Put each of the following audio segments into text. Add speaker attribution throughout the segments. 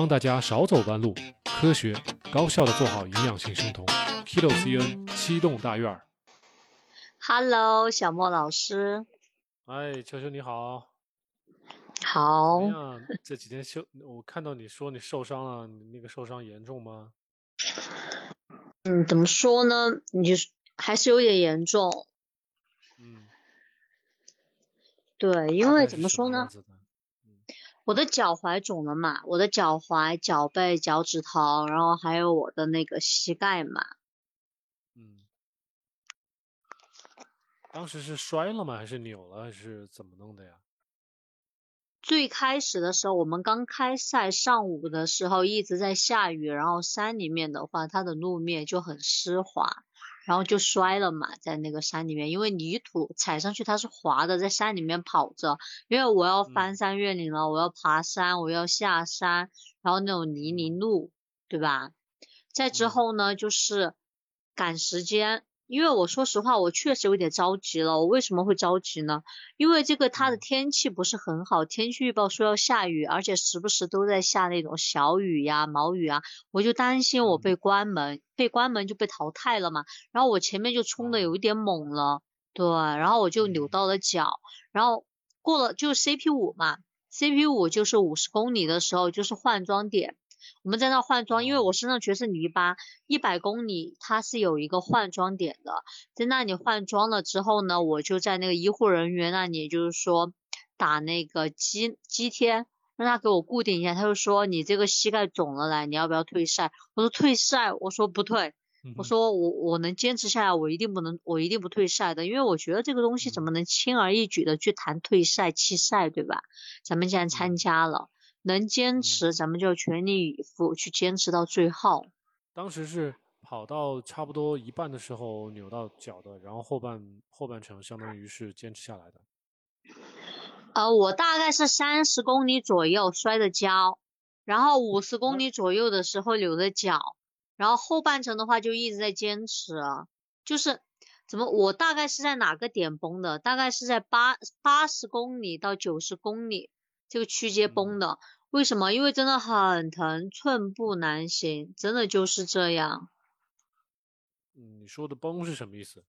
Speaker 1: 帮大家少走弯路，科学高效的做好营养性生酮。Kilo CN 七栋大院儿
Speaker 2: ，Hello，小莫老师，
Speaker 1: 哎，球球你好，
Speaker 2: 好？
Speaker 1: 这几天休，我看到你说你受伤了，你那个受伤严重吗？
Speaker 2: 嗯，怎么说呢？你还是有点严重，
Speaker 1: 嗯，
Speaker 2: 对，因为怎么说呢？我的脚踝肿了嘛，我的脚踝、脚背、脚趾头，然后还有我的那个膝盖嘛。
Speaker 1: 嗯，当时是摔了吗？还是扭了？还是怎么弄的呀？
Speaker 2: 最开始的时候，我们刚开赛上午的时候一直在下雨，然后山里面的话，它的路面就很湿滑，然后就摔了嘛，在那个山里面，因为泥土踩上去它是滑的，在山里面跑着，因为我要翻
Speaker 1: 嗯。
Speaker 2: 山越岭了，我要爬山，我要下山，然后那种泥泞路，对吧？再之
Speaker 1: 嗯。
Speaker 2: 后呢，就是赶时间，因为我说实话，我确实有点着急了。我为什么会着急呢？因为这个它的
Speaker 1: 嗯
Speaker 2: 天气不是很好，天气预报说要下雨，而且时不时都在下那种小雨呀、毛雨啊，我就担心我
Speaker 1: 嗯
Speaker 2: 被关门，被关门就被淘汰了嘛。然后我前面就冲的
Speaker 1: 哦
Speaker 2: 有一点猛了，对，然后我就扭
Speaker 1: 嗯
Speaker 2: 到了脚，然后过了就是 CP 五嘛，CP 五就是五十公里的时候就是换装点。我们在那换装，因为
Speaker 1: 哦
Speaker 2: 我身上全是泥巴，一百公里它是有一个换装点的，在那里换装了之后呢，我就在那个医护人员那里，就是说打那个肌肌贴，让他给我固定一下。他就说你这个膝盖肿了来，你要不要退赛？我说退赛，我说不退，我说我我能坚持下来，我一定不能，我一定不退赛的，因为我觉得这个东西怎
Speaker 1: 嗯
Speaker 2: 么能轻而易举的去谈退赛弃赛，对吧？咱们既然参
Speaker 1: 嗯
Speaker 2: 加了，能坚
Speaker 1: 嗯
Speaker 2: 持，咱们就全力以赴去坚持到最后。
Speaker 1: 当时是跑到差不多一半的时候扭到脚的，然后后半后半程相当于是坚持下来的。
Speaker 2: 呃，我大概是三十公里左右摔的跤，然后五十公里左右的时候扭的脚，然后后半程的话就一直在坚持啊，就是怎么我大概是在哪个点崩的？大概是在八八十公里到九十公里这个区间
Speaker 1: 嗯
Speaker 2: 崩的。为什么？因为真的很疼，寸步难行，真的就是这样。
Speaker 1: 嗯，你说的崩是什么意思？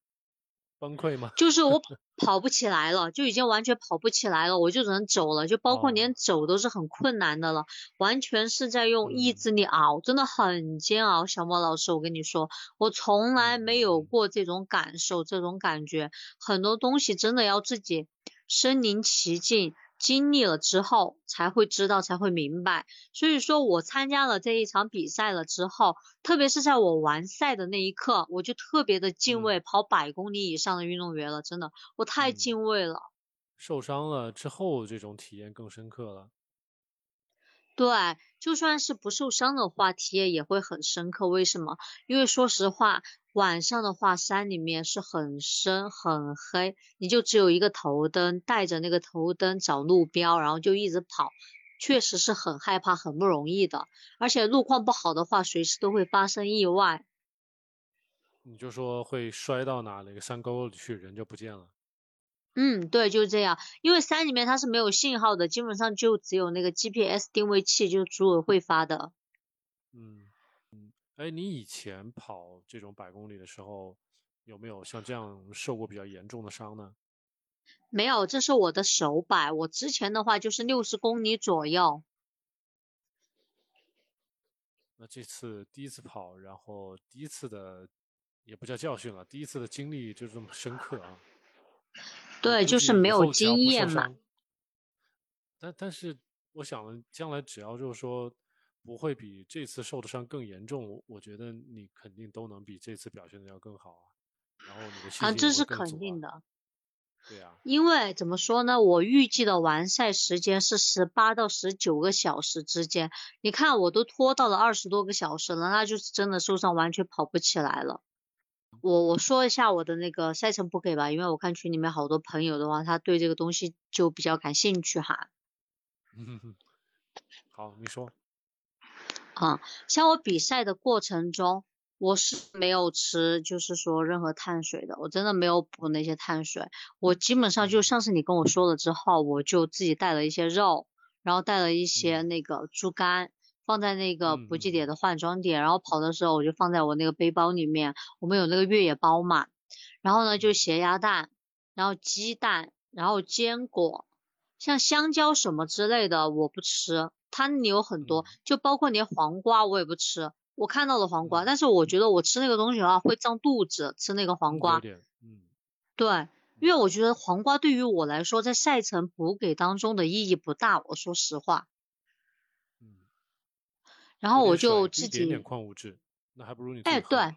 Speaker 1: 崩溃吗？
Speaker 2: 就是我 跑不起来了，就已经完全跑不起来了，我就只能走了，就包括
Speaker 1: 哦
Speaker 2: 连走都是很困难的了，完全是在用意
Speaker 1: 嗯
Speaker 2: 志力熬，真的很煎熬。小莫老师，我跟你说，我从来没有
Speaker 1: 嗯
Speaker 2: 过这种感受，这种感觉，很多东西真的要自己身临其境。经历了之后才会知道，才会明白。所以说我参加了这一场比赛了之后，特别是在我完赛的那一刻，我就特别的敬
Speaker 1: 嗯
Speaker 2: 畏跑百公里以上的运动员了，真的，我太
Speaker 1: 嗯
Speaker 2: 敬畏了。
Speaker 1: 受伤了之后，这种体验更深刻了。
Speaker 2: 对，就算是不受伤的话，体验也会很深刻。为什么？因为说实话，晚上的话，山里面是很深很黑，你就只有一个头灯，带着那个头灯找路标，然后就一直跑，确实是很害怕，很不容易的。而且路况不好的话，随时都会发生意外。
Speaker 1: 你就说会摔到哪哪个山沟里去，人就不见了。
Speaker 2: 嗯，对，就是这样。因为山里面它是没有信号的，基本上就只有那个 GPS 定位器，就是组委会发的。
Speaker 1: 嗯嗯，哎，你以前跑这种百公里的时候，有没有像这样受过比较严重的伤呢？
Speaker 2: 没有，这是我的手摆。我之前的话就是六十公里左右。
Speaker 1: 那这次第一次跑，然后第一次的也不叫教训了，第一次的经历就这么深刻啊。
Speaker 2: 对，就是没有经验嘛。
Speaker 1: 但但是我想了，将来只要就是说不会比这次受的伤更严重，我我觉得你肯定都能比这次表现的要更好啊。然后你的信
Speaker 2: 啊，
Speaker 1: 心也会
Speaker 2: 这是肯。定的。
Speaker 1: 对啊、
Speaker 2: 因为怎么说呢，我预计的完赛时间是十八到十九个小时之间。你看，我都拖到了二十多个小时了，那就是真的受伤，完全跑不起来了。我我说一下我的那个赛程不给吧，因为我看群里面好多朋友的话，他对这个东西就比较感兴趣哈。
Speaker 1: 嗯，好，你说。
Speaker 2: 啊，像我比赛的过程中，我是没有吃，就是说任何碳水的，我真的没有补那些碳水。我基本上就
Speaker 1: 嗯。
Speaker 2: 上次你跟我说了之后，我就自己带了一些肉，然后带了一些
Speaker 1: 嗯。
Speaker 2: 那个猪肝，放在那个
Speaker 1: 嗯
Speaker 2: 补给
Speaker 1: 嗯
Speaker 2: 点的换装点，然后跑的时候我就放在我那个背包里面，我们有那个越野包嘛，然后呢就
Speaker 1: 嗯。
Speaker 2: 咸鸭蛋，然后鸡蛋，然后坚果，像香蕉什么之类的我不吃，它那里有很多
Speaker 1: 嗯，
Speaker 2: 就包括连黄瓜我也不吃。我看到了黄瓜，
Speaker 1: 嗯
Speaker 2: 但是我觉得我吃那个东西的话会胀肚子，吃那个黄瓜。
Speaker 1: 嗯
Speaker 2: 对，因为我觉得黄瓜对于我来说，在晒成补给当中的意义不大，我说实话。
Speaker 1: 嗯，
Speaker 2: 然后我就
Speaker 1: 水
Speaker 2: 自
Speaker 1: 一点点
Speaker 2: 己，
Speaker 1: 矿物质，那还不如你自
Speaker 2: 哎，对，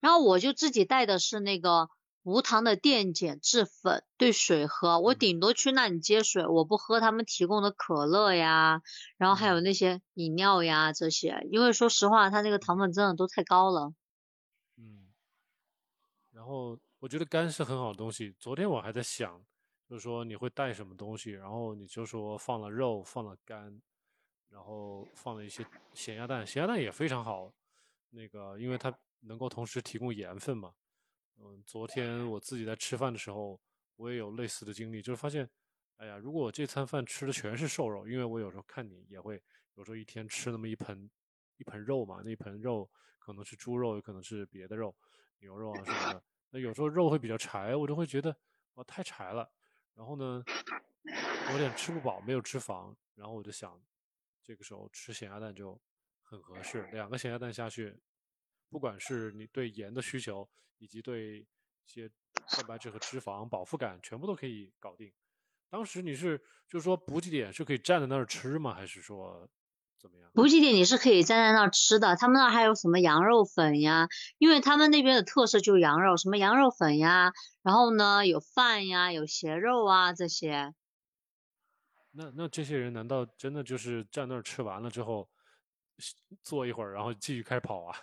Speaker 2: 然后我就自己带的是那个无糖的电解质粉兑水喝，我
Speaker 1: 嗯
Speaker 2: 顶多去那里接水，我不喝他们提供的可乐呀，然后还有
Speaker 1: 嗯
Speaker 2: 那些饮料呀这些，因为说实话，它那个糖分真的都太高了。
Speaker 1: 嗯，然后我觉得肝是很好的东西。昨天我还在想，就是说你会带什么东西，然后你就说放了肉，放了肝，然后放了一些咸鸭蛋，咸鸭蛋也非常好，那个因为它能够同时提供盐分嘛。嗯，昨天我自己在吃饭的时候，我也有类似的经历，就是发现，哎呀，如果我这餐饭吃的全是瘦肉，因为我有时候看你也会，有时候一天吃那么一盆一盆肉嘛，那一盆肉可能是猪肉，有可能是别的肉，牛肉啊什么的。那有时候肉会比较柴，我就会觉得哇太柴了，然后呢有点吃不饱，没有脂肪，然后我就想，这个时候吃咸鸭蛋就很合适，两个咸鸭蛋下去，不管是你对盐的需求，以及对一些蛋白质和脂肪饱腹感，全部都可以搞定。当时你是就是说补给点是可以站在那儿吃吗？还是说怎么样？
Speaker 2: 补给点你是可以站在那儿吃的，他们那儿还有什么羊肉粉呀？因为他们那边的特色就是羊肉，什么羊肉粉呀，然后呢有饭呀，有咸肉啊这些。
Speaker 1: 那那这些人难道真的就是站那儿吃完了之后，坐一会儿，然后继续开始跑啊？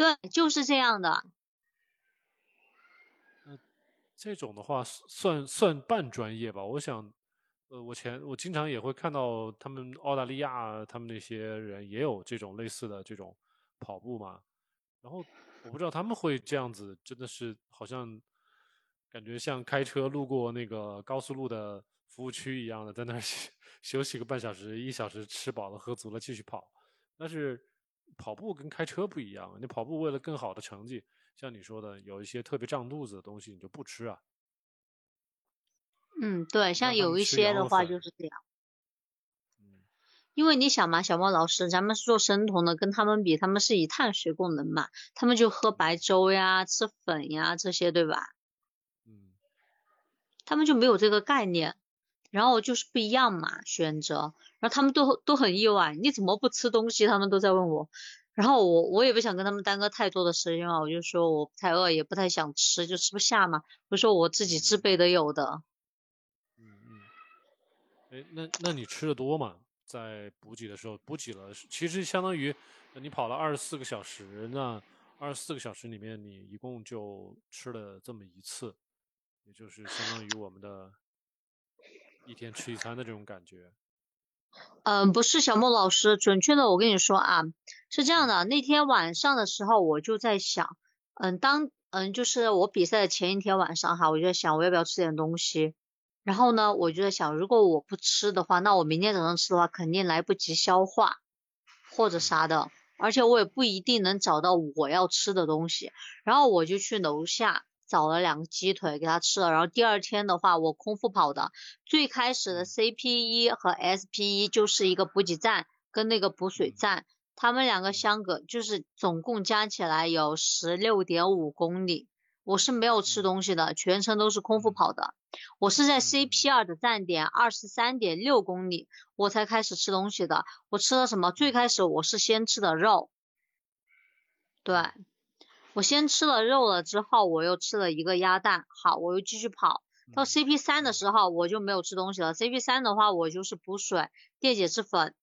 Speaker 2: 对，就是这样的。
Speaker 1: 这种的话算算半专业吧。我想，呃，我前我经常也会看到他们澳大利亚他们那些人也有这种类似的这种跑步嘛。然后我不知道他们会这样子，真的是好像感觉像开车路过那个高速路的服务区一样的，在那儿休 休息个半小时、一小时，吃饱了喝足了继续跑。但是跑步跟开车不一样，你跑步为了更好的成绩，像你说的，有一些特别胀肚子的东西，你就不吃啊。
Speaker 2: 嗯，对，像有一些的话就是这样。
Speaker 1: 嗯
Speaker 2: 因为你想嘛，小莫老师，咱们是做生酮的，跟他们比，他们是以碳水供能嘛，他们就喝白粥呀、吃粉呀这些，对吧？
Speaker 1: 嗯
Speaker 2: 他们就没有这个概念，然后就是不一样嘛，选择，然后他们都都很意外，你怎么不吃东西？他们都在问我，然后我我也不想跟他们耽搁太多的时间嘛，我就说我不太饿，也不太想吃，就吃不下嘛，我说我自己自备的有的，
Speaker 1: 嗯嗯。哎，那那你吃的多吗？在补给的时候，补给了，其实相当于呃你跑了二十四个小时，那二十四个小时里面，你一共就吃了这么一次，也就是相当于我们的一天吃一餐的这种感觉。
Speaker 2: 嗯，不是小莫老师，准确的我跟你说啊，是这样的，那天晚上的时候我就在想，嗯，当嗯就是我比赛的前一天晚上哈，我就在想我要不要吃点东西，然后呢，我就在想，如果我不吃的话，那我明天早上吃的话肯定来不及消化或者啥的，而且我也不一定能找到我要吃的东西，然后我就去楼下找了两个鸡腿给他吃了，然后第二天的话我空腹跑的。最开始的 CP 一和 SP 一就是一个补给站跟那个补水站，他们两个相隔就是总共加起来有十六点五公里。我是没有吃东西的，全程都是空腹跑的。我是在 CP 二的站点二十三点六公里，我才开始吃东西的。我吃了什么？最开始我是先吃的肉，对，我先吃了肉了之后，我又吃了一个鸭蛋，好，我又继续跑。到
Speaker 1: 嗯
Speaker 2: CP 三的时候，我就没有吃东西了。CP 三的话，我就是补水、电解质粉，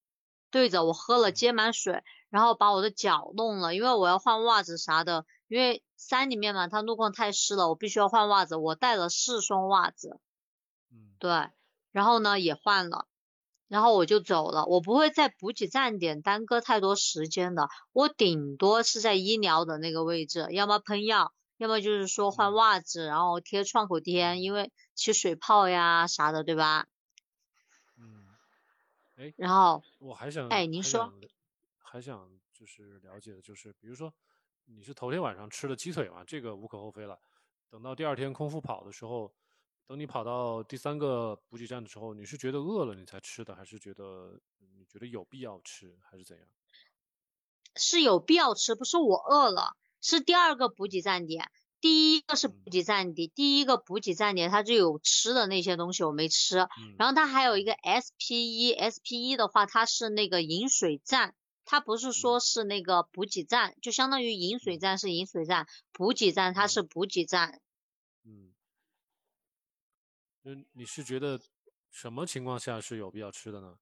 Speaker 2: 对着我喝了接满水，然后把我的脚弄了，因为我要换袜子啥的。因为山里面嘛，它路况太湿了，我必须要换袜子。我带了四双袜子，
Speaker 1: 嗯
Speaker 2: 对，然后呢也换了，然后我就走了。我不会在补给站点耽搁太多时间的，我顶多是在医疗的那个位置，要么喷药，要么就是说换
Speaker 1: 嗯
Speaker 2: 袜子，然后贴创口贴，因为起水泡呀啥的，对吧？
Speaker 1: 嗯，哎，
Speaker 2: 然后
Speaker 1: 我还想，
Speaker 2: 哎，您说，
Speaker 1: 还想就是了解的就是，比如说你是头天晚上吃的鸡腿嘛，这个无可厚非了。等到第二天空腹跑的时候，等你跑到第三个补给站的时候，你是觉得饿了你才吃的，还是觉得你觉得有必要吃，还是怎样？
Speaker 2: 是有必要吃，不是我饿了，是第二个补给站点。第一个是补给站点，第一个补给站点它就有吃的那些东西我没吃，然后它还有一个 S P 一，S P 一的话它是那个饮水站，它不是说是那个补给站，就相当于饮水站是饮水站，补给站它是补给站。
Speaker 1: 你是觉得什么情况下是有必要吃的呢？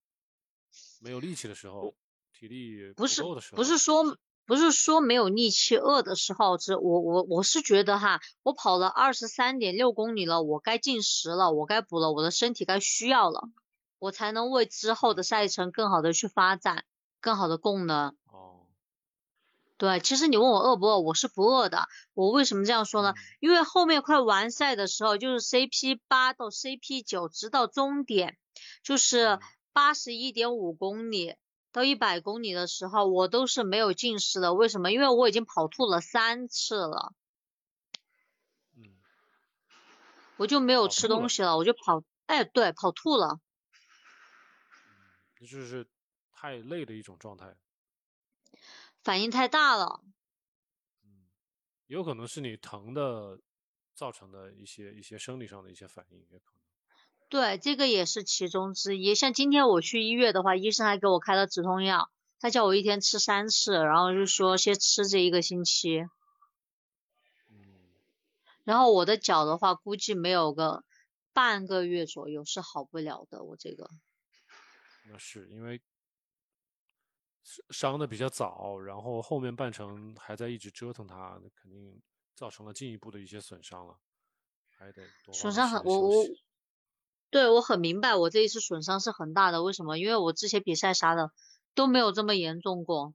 Speaker 1: 没有力气的时候，体力
Speaker 2: 不是
Speaker 1: 够的时候，
Speaker 2: 不是说。不是说没有力气饿的时候吃，我我我是觉得哈，我跑了二十三点六公里了，我该进食了，我该补了，我的身体该需要了，我才能为之后的赛程更好的去发展，更好的供能。
Speaker 1: 哦，
Speaker 2: 对，其实你问我饿不饿，我是不饿的。我为什么这样说呢？因为后面快完赛的时候，就是 CP 八到 CP 九，直到终点，就是八十一点五公里。到一百公里的时候，我都是没有进食的。为什么？因为我已经跑吐了三次了。
Speaker 1: 嗯。
Speaker 2: 我就没有吃东西了，我就跑，哎，对，跑吐了。
Speaker 1: 嗯就是太累的一种状态。
Speaker 2: 反应太大了。
Speaker 1: 嗯，有可能是你疼的造成的一些一些生理上的一些反应，也可能。
Speaker 2: 对，这个也是其中之一。像今天我去医院的话，医生还给我开了止痛药，他叫我一天吃三次，然后就说先吃这一个星期。然后我的脚的话，估计没有个半个月左右是好不了的。我这个。
Speaker 1: 那是因为伤的比较早，然后后面半程还在一直折腾它，那肯定造成了进一步的一些损伤了，还得多
Speaker 2: 损伤很我我。对我很明白，我这一次损伤是很大的。为什么？因为我之前比赛啥的都没有这么严重过。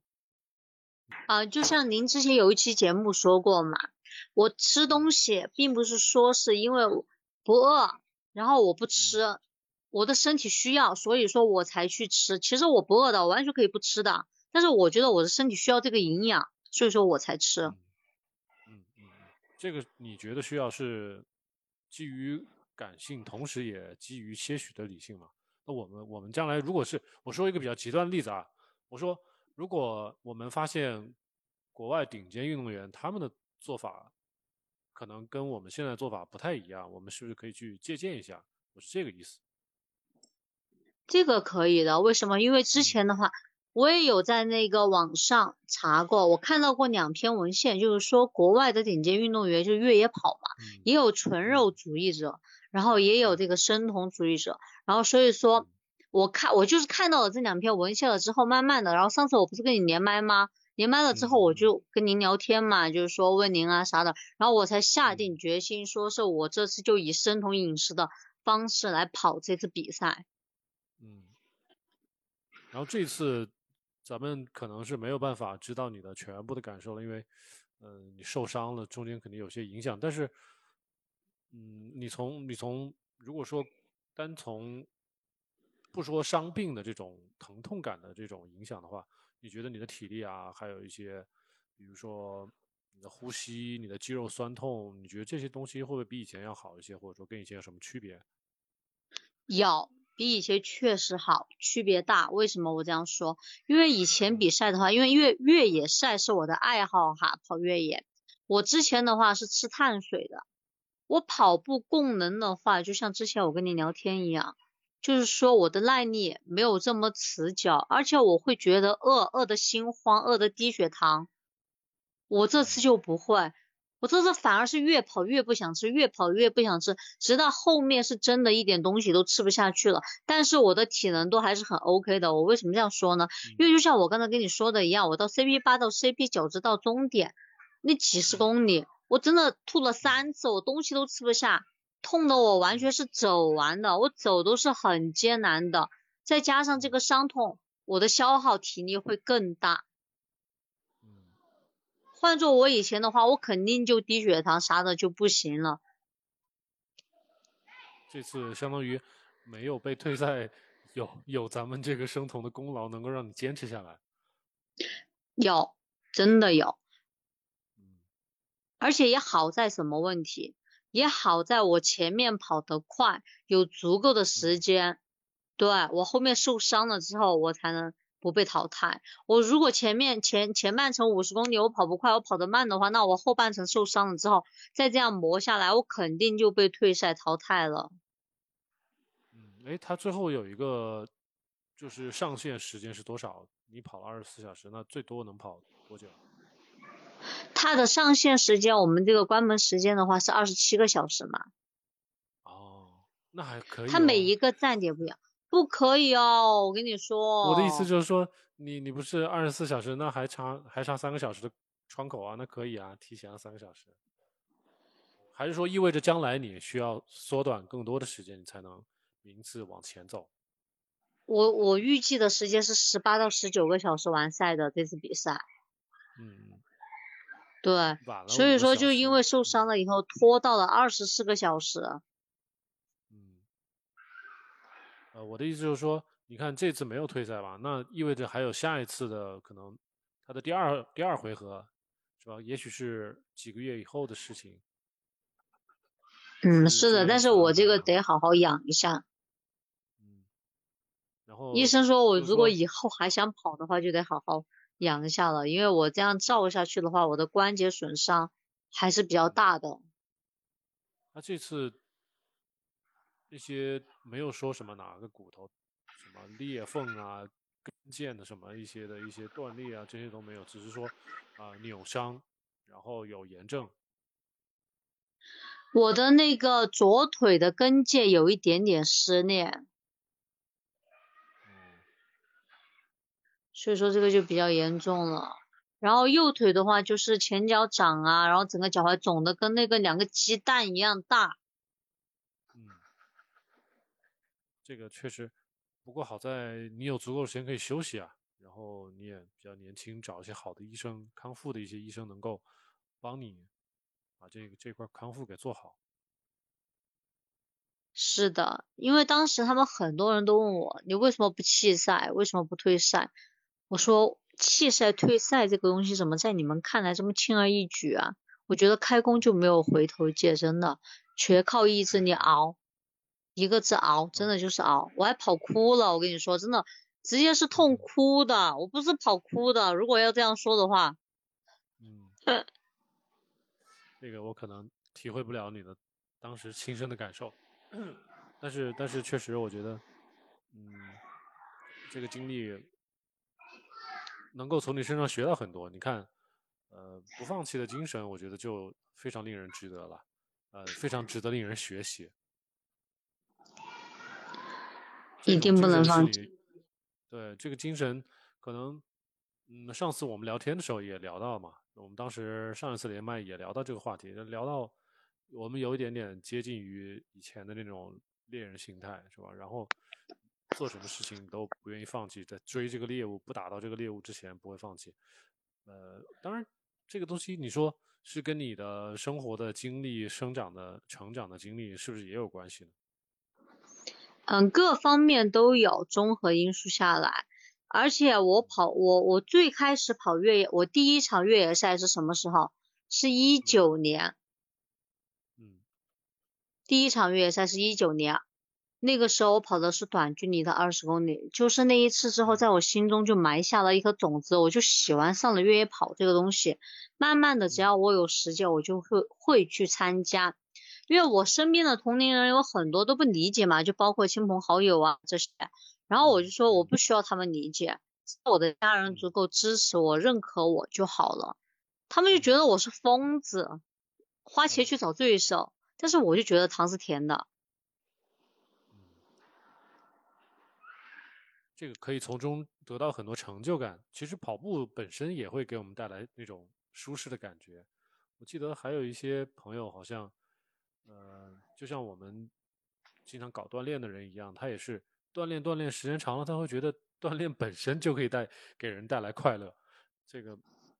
Speaker 2: 啊，就像您之前有一期节目说过嘛，我吃东西并不是说是因为不饿，然后我不吃，我的身体需要，所以说我才去吃。其实我不饿的，我完全可以不吃的。但是我觉得我的身体需要这个营养，所以说我才吃。
Speaker 1: 嗯嗯，这个你觉得需要是基于？感性，同时也基于些许的理性嘛。那我们，我们将来如果是我说一个比较极端的例子啊，我说如果我们发现国外顶尖运动员他们的做法可能跟我们现在做法不太一样，我们是不是可以去借鉴一下？我是这个意思。
Speaker 2: 这个可以的，为什么？因为之前的话，我也有在那个网上查过，我看到过两篇文献，就是说国外的顶尖运动员，就是越野跑嘛，也有纯肉主义者。然后也有这个生酮主义者，然后所以说，我看我就是看到了这两篇文献了之后，慢慢的，然后上次我不是跟你连麦吗？连麦了之后，我就跟您聊天嘛，就是说问您啊啥的，然后我才下定决心，说是我这次就以生酮饮食的方式来跑这次比赛。
Speaker 1: 然后这次咱们可能是没有办法知道你的全部的感受了，因为，嗯，你受伤了，中间肯定有些影响，但是。嗯，你从你从如果说单从不说伤病的这种疼痛感的这种影响的话，你觉得你的体力啊，还有一些，比如说你的呼吸、你的肌肉酸痛，你觉得这些东西会不会比以前要好一些，或者说跟以前有什么区别？
Speaker 2: 有，比以前确实好，区别大。为什么我这样说？因为以前比赛的话，因为越越野赛是我的爱好哈，跑越野，我之前的话是吃碳水的。我跑步供能的话，就像之前我跟你聊天一样，就是说我的耐力没有这么持久，而且我会觉得饿，饿的心慌，饿的低血糖。我这次就不会，我这次反而是越跑越不想吃，越跑越不想吃，直到后面是真的一点东西都吃不下去了。但是我的体能都还是很 OK 的。我为什么这样说呢？因为就像我刚才跟你说的一样，我到 CP 八到 CP 九直到终点那几十公里。我真的吐了三次，我东西都吃不下，痛的我完全是走完的，我走都是很艰难的，再加上这个伤痛，我的消耗体力会更大。换做我以前的话，我肯定就低血糖啥的就不行了。
Speaker 1: 这次相当于没有被退赛，有有咱们这个生酮的功劳，能够让你坚持下来。
Speaker 2: 有，真的有。
Speaker 1: 嗯
Speaker 2: 而且也好在什么问题？也好在我前面跑得快，有足够的时间，对我后面受伤了之后，我才能不被淘汰。我如果前面前前半程五十公里我跑不快，我跑得慢的话，那我后半程受伤了之后，再这样磨下来，我肯定就被退赛淘汰了。
Speaker 1: 嗯，哎，他最后有一个就是上限时间是多少？你跑了二十四小时，那最多能跑多久？
Speaker 2: 它的上线时间，我们这个关门时间的话是二十七个小时嘛。
Speaker 1: 哦，那还可以、哦。
Speaker 2: 它每一个站点不一样，不可以哦，我跟你说。
Speaker 1: 我的意思就是说，你你不是二十四小时，那还差还差三个小时的窗口啊，那可以啊，提前了三个小时。还是说意味着将来你需要缩短更多的时间，你才能名次往前走？
Speaker 2: 我我预计的时间是十八到十九个小时完赛的这次比赛。
Speaker 1: 嗯，
Speaker 2: 对，所以说就因为受伤了以后拖到了二十四个小时。
Speaker 1: 嗯，呃，我的意思就是说，你看这次没有退赛吧，那意味着还有下一次的可能，他的第二第二回合，是吧？也许是几个月以后的事情。
Speaker 2: 嗯，
Speaker 1: 是
Speaker 2: 是的，但是我这个得好好养一下。
Speaker 1: 嗯，然后
Speaker 2: 医生说我如果以后还想跑的话，就得好好养一下了，因为我这样照下去的话，我的关节损伤还是比较大的。
Speaker 1: 他这次那些没有说什么哪个骨头什么裂缝啊、跟腱的什么一些的一些断裂啊，这些都没有，只是说啊、扭伤，然后有炎症。
Speaker 2: 我的那个左腿的跟腱有一点点撕裂，
Speaker 1: 嗯
Speaker 2: 所以说这个就比较严重了。然后右腿的话就是前脚掌啊，然后整个脚踝肿的跟那个两个鸡蛋一样大。
Speaker 1: 嗯，这个确实，不过好在你有足够的时间可以休息啊，然后你也比较年轻，找一些好的医生，康复的一些医生能够帮你把这个这块康复给做好。
Speaker 2: 是的，因为当时他们很多人都问我，你为什么不弃赛？为什么不退赛？我说弃赛退赛这个东西怎么在你们看来这么轻而易举啊？我觉得开弓就没有回头箭，真的，全靠意志力熬，一个字熬，真的就是熬。我还跑哭了，我跟你说，真的，直接是痛哭的，我不是跑哭的。如果要这样说的话，
Speaker 1: 嗯，这个我可能体会不了你的当时亲身的感受，但是但是确实我觉得，嗯，这个经历能够从你身上学到很多。你看，呃，不放弃的精神，我觉得就非常令人值得了，呃，非常值得令人学习。这种
Speaker 2: 一定不能放弃。
Speaker 1: 对这个精神，可能，嗯，上次我们聊天的时候也聊到嘛，我们当时上一次连麦也聊到这个话题，聊到我们有一点点接近于以前的那种猎人心态，是吧？然后做什么事情都不愿意放弃，在追这个猎物，不打到这个猎物之前不会放弃。呃，当然这个东西你说是跟你的生活的经历、生长的、成长的经历是不是也有关系呢？
Speaker 2: 嗯，各方面都有综合因素下来，而且我跑我我最开始跑越野，我第一场越野赛是什么时候？是一九年，
Speaker 1: 嗯
Speaker 2: 第一场越野赛是一九年，那个时候我跑的是短距离的二十公里，就是那一次之后，在我心中就埋下了一颗种子，我就喜欢上了越野跑这个东西。慢慢的，只要我有时间，我就会会去参加。因为我身边的同龄人有很多都不理解嘛，就包括亲朋好友啊这些，然后我就说我不需要他们理解，只要我的家人足够支持我、认可我就好了。他们就觉得我是疯子，花钱去找罪受，但是我就觉得糖是甜的。
Speaker 1: 这个可以从中得到很多成就感。其实跑步本身也会给我们带来那种舒适的感觉。我记得还有一些朋友好像，呃，就像我们经常搞锻炼的人一样，他也是锻炼锻炼时间长了，他会觉得锻炼本身就可以带给人带来快乐。这个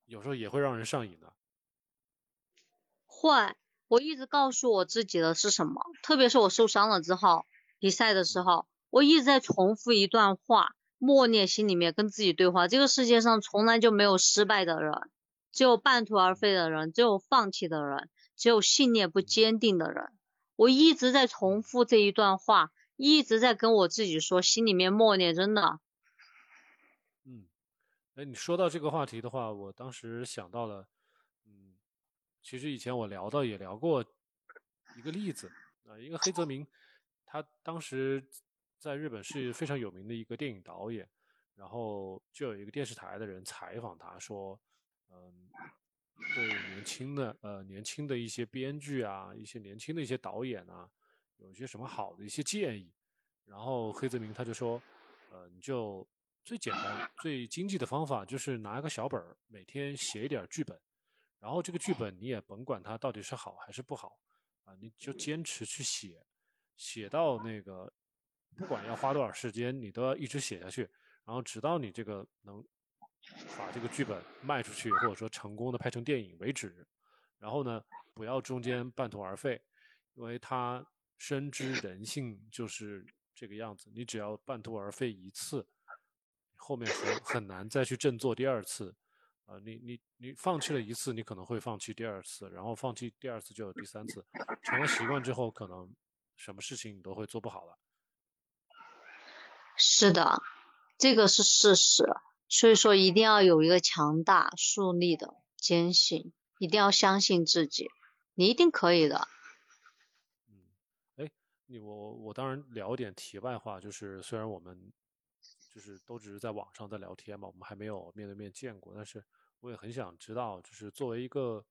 Speaker 1: 有时候也会让人上瘾的。
Speaker 2: 会，我一直告诉我自己的是什么？特别是我受伤了之后，比赛的时候，我一直在重复一段话，默念心里面跟自己对话。这个世界上从来就没有失败的人，只有半途而废的人，只有放弃的人，只有信念不坚定的人。我一直在重复这一段话，一直在跟我自己说，心里面默念，真的。
Speaker 1: 嗯，哎，你说到这个话题的话，我当时想到了，嗯，其实以前我聊到也聊过一个例子啊，一个黑泽明，他当时在日本是非常有名的一个电影导演，然后就有一个电视台的人采访他说，嗯。对年轻的呃年轻的一些编剧啊，一些年轻的一些导演啊，有一些什么好的一些建议？然后黑泽明他就说，呃，你就最简单、最经济的方法就是拿一个小本儿，每天写一点剧本，然后这个剧本你也甭管它到底是好还是不好啊，你就坚持去写，写到那个不管要花多少时间，你都要一直写下去，然后直到你这个能。把这个剧本卖出去，或者说成功的拍成电影为止。然后呢，不要中间半途而废，因为他深知人性就是这个样子。你只要半途而废一次，后面很很难再去振作第二次。啊，你你你放弃了一次，你可能会放弃第二次，然后放弃第二次就有第三次，成了习惯之后，可能什么事情你都会做不好了。
Speaker 2: 是的，这个是事实。所以说，一定要有一个强大、树立的坚信，一定要相信自己，你一定可以的。
Speaker 1: 嗯，哎，你我我当然聊点题外话，就是虽然我们就是都只是在网上在聊天嘛，我们还没有面对面见过，但是我也很想知道，就是作为一个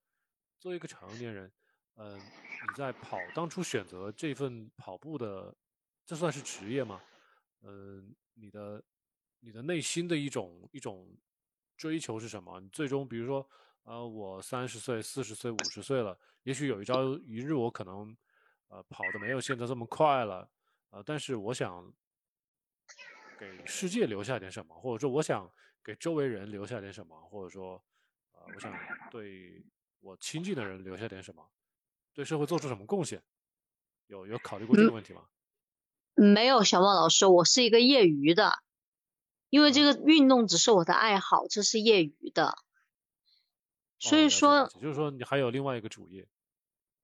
Speaker 1: 作为一个成年人，嗯，你在跑当初选择这份跑步的，这算是职业吗？嗯，你的。你的内心的一种一种追求是什么？你最终，比如说，呃，我三十岁、四十岁、五十岁了，也许有一朝一日，我可能，呃，跑的没有现在这么快了，呃，但是我想给世界留下点什么，或者说我想给周围人留下点什么，或者说，呃，我想对我亲近的人留下点什么，对社会做出什么贡献？有有考虑过这个问题吗？
Speaker 2: 没有，小莫老师，我是一个业余的。因为这个运动只是我的爱好，这是业余的，所以说，
Speaker 1: 就是说你还有另外一个主业。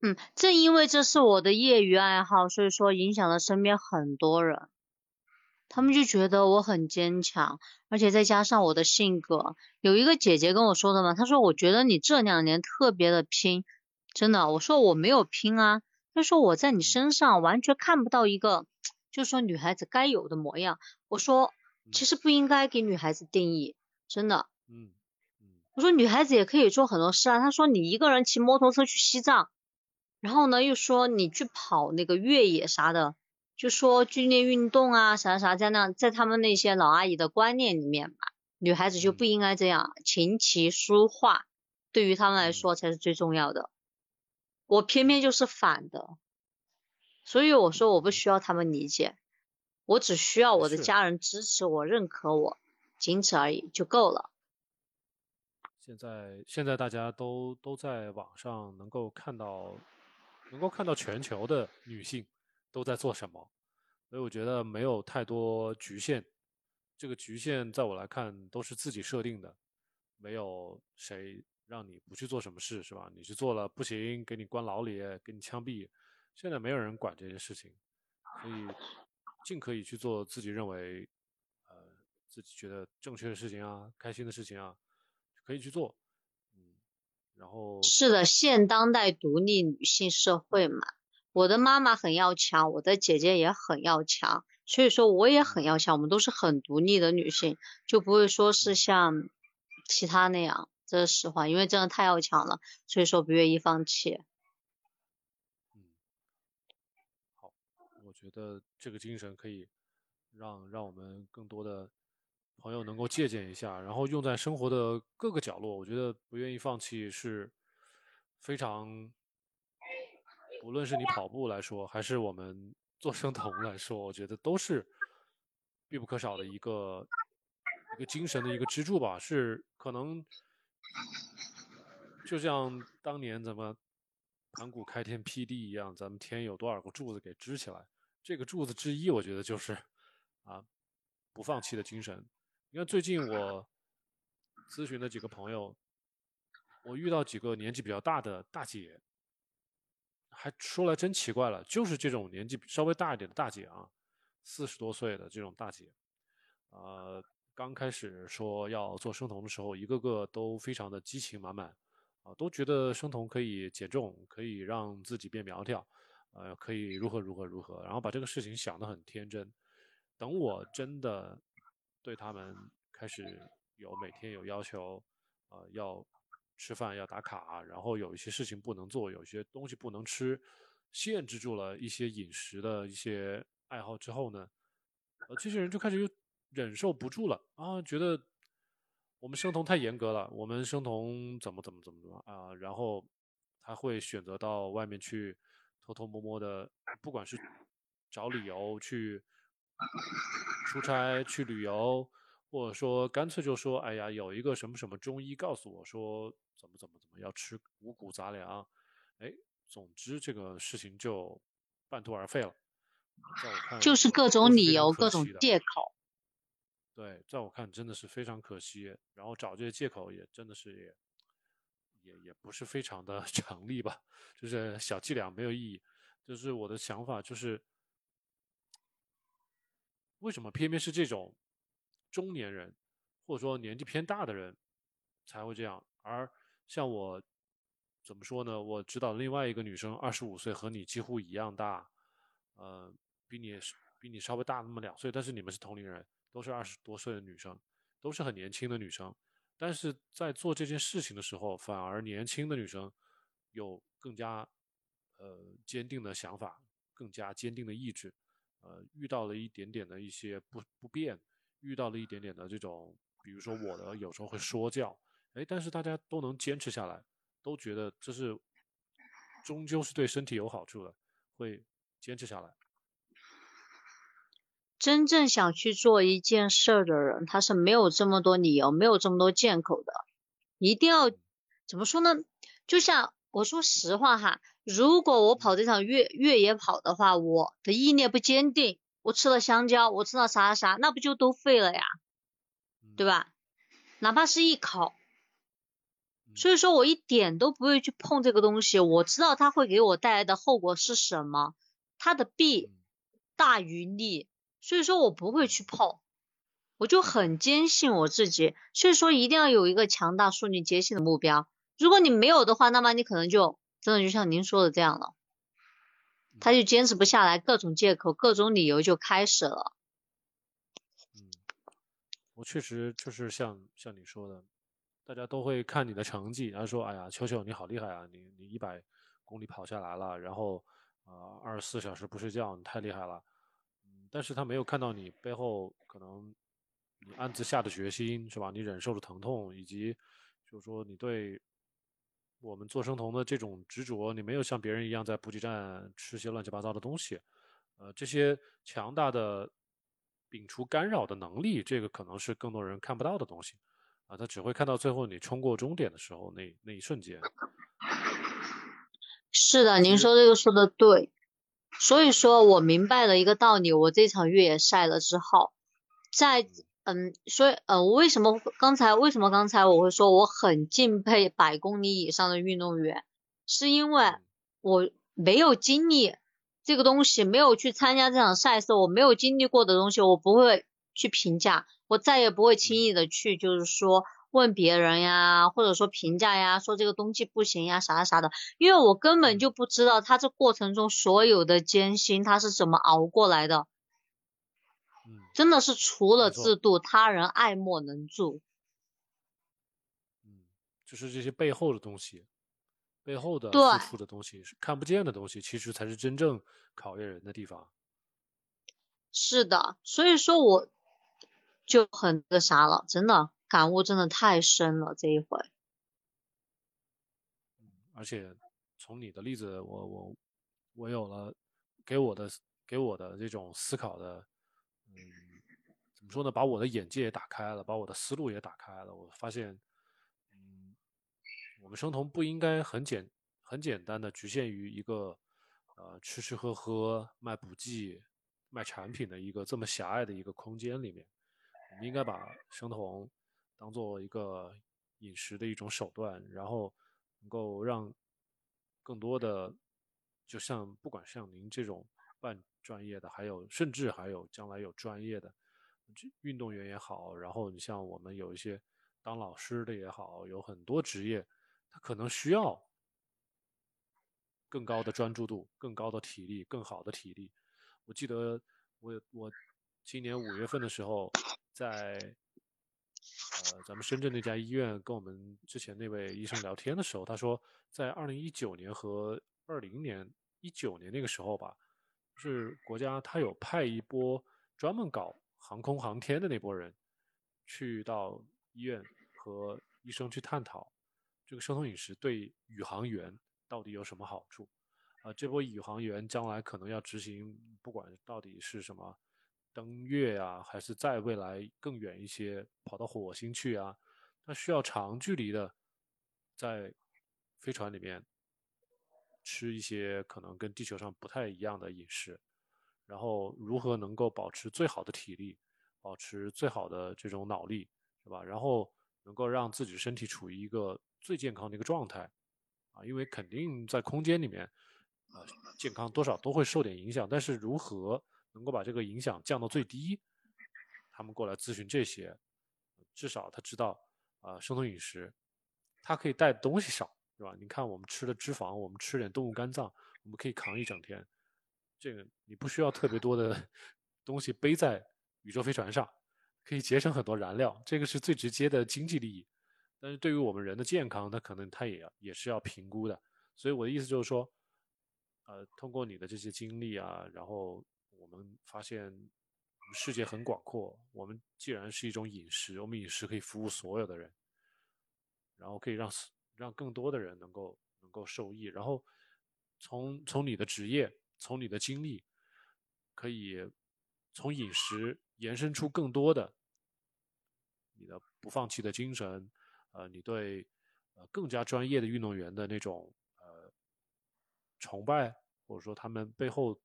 Speaker 2: 嗯，正因为这是我的业余爱好，所以说影响了身边很多人，他们就觉得我很坚强，而且再加上我的性格，有一个姐姐跟我说的嘛，她说我觉得你这两年特别的拼，真的，我说我没有拼啊，她说我在你身上完全看不到一个，就是说女孩子该有的模样，我说。其实不应该给女孩子定义，真的。
Speaker 1: 嗯嗯。
Speaker 2: 我说女孩子也可以做很多事啊。他说你一个人骑摩托车去西藏，然后呢又说你去跑那个越野啥的，就说剧烈运动啊啥啥在那，在他们那些老阿姨的观念里面吧，女孩子就不应该这样，琴棋书画对于他们来说才是最重要的。我偏偏就是反的，所以我说我不需要他们理解。我只需要我的家人支持我、认可我，仅此而已就够了。
Speaker 1: 现在，现在大家都都在网上能够看到，能够看到全球的女性都在做什么，所以我觉得没有太多局限。这个局限在我来看都是自己设定的，没有谁让你不去做什么事，是吧？你去做了不行，给你关牢里，给你枪毙。现在没有人管这些事情，所以。尽可以去做自己认为，呃，自己觉得正确的事情啊，开心的事情啊，可以去做，嗯，然后
Speaker 2: 是的，现当代独立女性社会嘛，我的妈妈很要强，我的姐姐也很要强，所以说我也很要强，我们都是很独立的女性，就不会说是像其他那样，这是实话，因为真的太要强了，所以说不愿意放弃。
Speaker 1: 觉得这个精神可以让让我们更多的朋友能够借鉴一下，然后用在生活的各个角落。我觉得不愿意放弃是非常，无论是你跑步来说，还是我们做生酮来说，我觉得都是必不可少的一个一个精神的一个支柱吧。是可能就像当年咱们盘古开天辟地一样，咱们天有多少个柱子给支起来？这个柱子之一，我觉得就是啊，不放弃的精神。你看最近我咨询的几个朋友，我遇到几个年纪比较大的大姐，还说来真奇怪了，就是这种年纪稍微大一点的大姐啊，四十多岁的这种大姐，呃，刚开始说要做生酮的时候，一个个都非常的激情满满。啊，都觉得生酮可以减重，可以让自己变苗条，呃，可以如何如何如何，然后把这个事情想得很天真。等我真的对他们开始有每天有要求，呃，要吃饭要打卡，然后有一些事情不能做，有一些东西不能吃，限制住了一些饮食的一些爱好之后呢，呃，这些人就开始又忍受不住了啊，觉得。我们生酮太严格了，我们生酮怎么怎么怎么怎么啊？然后他会选择到外面去偷偷摸摸的，不管是找理由去出差、去旅游，或者说干脆就说：“哎呀，有一个什么什么中医告诉我说怎么怎么怎么要吃五谷杂粮。”哎，总之这个事情就半途而废了。在我看，
Speaker 2: 就是各种理由、各种借口。
Speaker 1: 对，在我看真的是非常可惜，然后找这些借口也真的是也也也不是非常的成立吧，就是小伎俩没有意义。就是我的想法就是，为什么偏偏是这种中年人或者说年纪偏大的人才会这样，而像我怎么说呢？我知道另外一个女生二十五岁，和你几乎一样大，呃，比你比你稍微大那么两岁，但是你们是同龄人。都是二十多岁的女生，都是很年轻的女生，但是在做这件事情的时候，反而年轻的女生有更加呃坚定的想法，更加坚定的意志，呃，遇到了一点点的一些不不便，遇到了一点点的这种，比如说我的有时候会说教，哎，但是大家都能坚持下来，都觉得这是终究是对身体有好处的，会坚持下来。
Speaker 2: 真正想去做一件事儿的人，他是没有这么多理由，没有这么多借口的。一定要怎么说呢？就像我说实话哈，如果我跑这场越越野跑的话，我的意念不坚定，我吃了香蕉，我吃了啥啥，那不就都废了呀？对吧？哪怕是一口。所以说我一点都不会去碰这个东西。我知道它会给我带来的后果是什么，它的弊大于利。所以说我不会去碰，我就很坚信我自己。所以说一定要有一个强大、树立坚信的目标。如果你没有的话，那么你可能就真的就像您说的这样了，他就坚持不下来，各种借口、各种理由就开始了。
Speaker 1: 嗯，我确实就是像像你说的，大家都会看你的成绩，然后说：“哎呀，球球你好厉害啊，你你一百公里跑下来了，然后啊二十四小时不睡觉，你太厉害了。”但是他没有看到你背后可能你暗自下的决心是吧？你忍受的疼痛，以及就是说你对我们做生酮的这种执着，你没有像别人一样在补给站吃些乱七八糟的东西，呃，这些强大的摒除干扰的能力，这个可能是更多人看不到的东西啊，他只会看到最后你冲过终点的时候那那一瞬间。
Speaker 2: 是的，您说这个说的对。所以说我明白了一个道理，我这场越野赛了之后，在嗯，所以呃，我为什么刚才为什么刚才我会说我很敬佩百公里以上的运动员，是因为我没有经历这个东西，没有去参加这场赛事，我没有经历过的东西，我不会去评价，我再也不会轻易的去就是说。问别人呀，或者说评价呀，说这个东西不行呀，啥啥的，因为我根本就不知道他这过程中所有的艰辛他是怎么熬过来的，真的是除了自度，他人爱莫能助。
Speaker 1: 嗯，就是这些背后的东西，背后的付出的东西是看不见的东西，其实才是真正考验人的地方。
Speaker 2: 是的，所以说我就很那啥了，真的。感悟真的太深了这一回，
Speaker 1: 而且从你的例子，我我我有了给我的给我的这种思考的，嗯，怎么说呢？把我的眼界也打开了，把我的思路也打开了。我发现，嗯，我们生酮不应该很简很简单的局限于一个呃吃吃喝喝卖补剂。卖产品的一个这么狭隘的一个空间里面，我们应该把生酮当做一个饮食的一种手段，然后能够让更多的，就像不管像您这种半专业的，还有甚至还有将来有专业的运动员也好，然后你像我们有一些当老师的也好，有很多职业，他可能需要更高的专注度、更高的体力、更好的体力。我记得我我今年五月份的时候，在呃咱们深圳那家医院跟我们之前那位医生聊天的时候，他说在二零一九年和二零年一九年那个时候吧，是国家他有派一波专门搞航空航天的那波人，去到医院和医生去探讨这个生酮饮食对宇航员到底有什么好处。啊，这波宇航员将来可能要执行，不管到底是什么登月啊，还是在未来更远一些跑到火星去啊，那需要长距离的在飞船里面吃一些可能跟地球上不太一样的饮食，然后如何能够保持最好的体力，保持最好的这种脑力，是吧？然后能够让自己身体处于一个最健康的一个状态，啊，因为肯定在空间里面。呃，健康多少都会受点影响，但是如何能够把这个影响降到最低？他们过来咨询这些，至少他知道，啊，生酮饮食，它可以带的东西少，是吧？你看我们吃的脂肪，我们吃点动物肝脏，我们可以扛一整天。这个你不需要特别多的 东西背在宇宙飞船上，可以节省很多燃料，这个是最直接的经济利益。但是对于我们人的健康，它可能它也也是要评估的。所以我的意思就是说。呃，通过你的这些经历啊，然后我们发现世界很广阔。我们既然是一种饮食，我们饮食可以服务所有的人，然后可以让让更多的人能够能够受益。然后从从你的职业，从你的经历，可以从饮食延伸出更多的你的不放弃的精神，呃，你对呃更加专业的运动员的那种呃。崇拜，或者说他们背后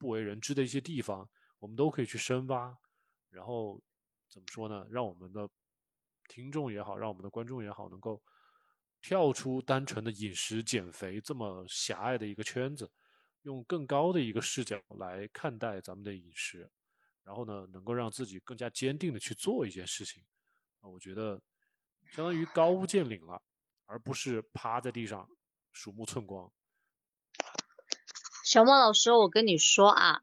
Speaker 1: 不为人知的一些地方，我们都可以去深挖。然后怎么说呢？让我们的听众也好，让我们的观众也好，能够跳出单纯的饮食减肥这么狭隘的一个圈子，用更高的一个视角来看待咱们的饮食。然后呢，能够让自己更加坚定的去做一件事情。啊，我觉得相当于高屋建瓴了，而不是趴在地上鼠目寸光。
Speaker 2: 小莫老师，我跟你说啊，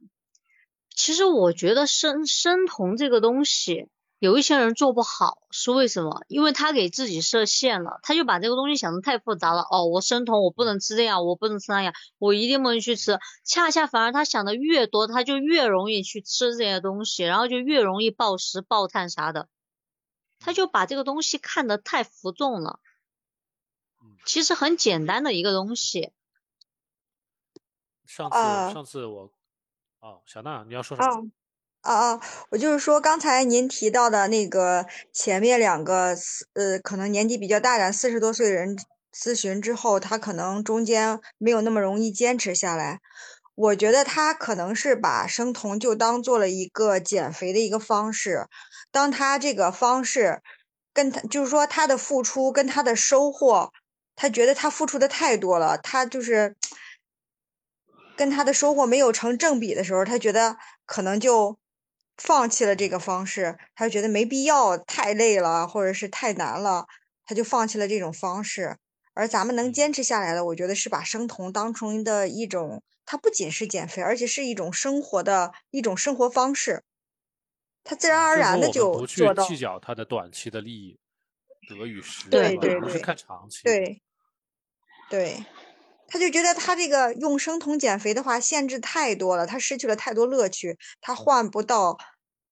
Speaker 2: 其实我觉得生生酮这个东西，有一些人做不好，是为什么？因为他给自己设限了，他就把这个东西想的太复杂了。哦，我生酮，我不能吃这样，我不能吃那样，我一定不能去吃。恰恰反而他想的越多，他就越容易去吃这些东西，然后就越容易暴食暴碳啥的。他就把这个东西看得太浮重了。其实很简单的一个东西。
Speaker 1: 上次上次我，哦，小娜，你要说什么？
Speaker 3: 啊啊，我就是说刚才您提到的那个前面两个，呃，可能年纪比较大点，四十多岁的人咨询之后，他可能中间没有那么容易坚持下来。我觉得他可能是把生酮就当做了一个减肥的一个方式，当他这个方式跟他就是说他的付出跟他的收获，他觉得他付出的太多了，他就是。跟他的收获没有成正比的时候，他觉得可能就放弃了这个方式，他就觉得没必要，太累了，或者是太难了，他就放弃了这种方式。而咱们能坚持下来的，我觉得是把生酮当成的一种，它不仅是减肥，而且是一种生活的一种生活方式，他自然而然的就做到。
Speaker 1: 不去计较他的短期的利益得与失，
Speaker 3: 对对对，
Speaker 1: 是看长期。
Speaker 3: 对对。他就觉得他这个用生酮减肥的话，限制太多了，他失去了太多乐趣，他换不到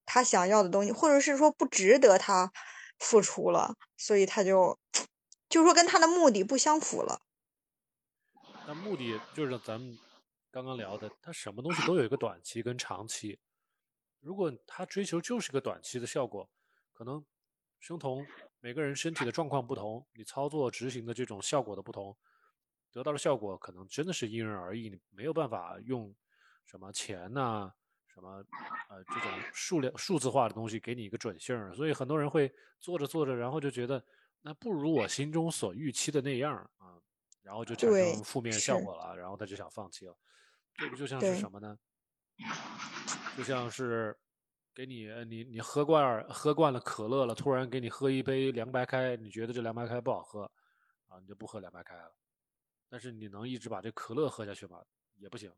Speaker 3: 他想要的东西，或者是说不值得他付出了，所以他就就说跟他的目的不相符了。
Speaker 1: 那目的就是咱们刚刚聊的，他什么东西都有一个短期跟长期。如果他追求就是个短期的效果，可能生酮每个人身体的状况不同，你操作执行的这种效果的不同。得到的效果可能真的是因人而异，你没有办法用什么钱呐，什么呃这种数量数字化的东西给你一个准信儿，所以很多人会做着做着，然后就觉得那不如我心中所预期的那样啊，然后就产生负面效果了，然后他就想放弃了。这个就像是什么呢？就像是给你呃你你喝惯儿喝惯了可乐了，突然给你喝一杯凉白开，你觉得这凉白开不好喝啊，你就不喝凉白开了。但是你能一直把这可乐喝下去吗？也不行。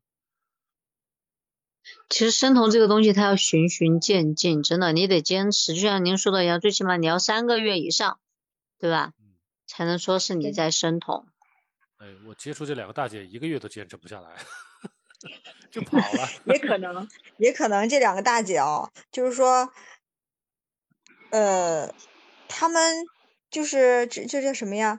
Speaker 2: 其实生酮这个东西，它要循序渐进，真的，你得坚持。就像您说的一样，最起码你要三个月以上，对吧？
Speaker 1: 嗯，
Speaker 2: 才能说是你在生酮。
Speaker 1: 哎，我接触这两个大姐一个月都坚持不下来，就 跑了。
Speaker 3: 也可能，也可能这两个大姐哦，就是说，呃，他们就是这这叫什么呀？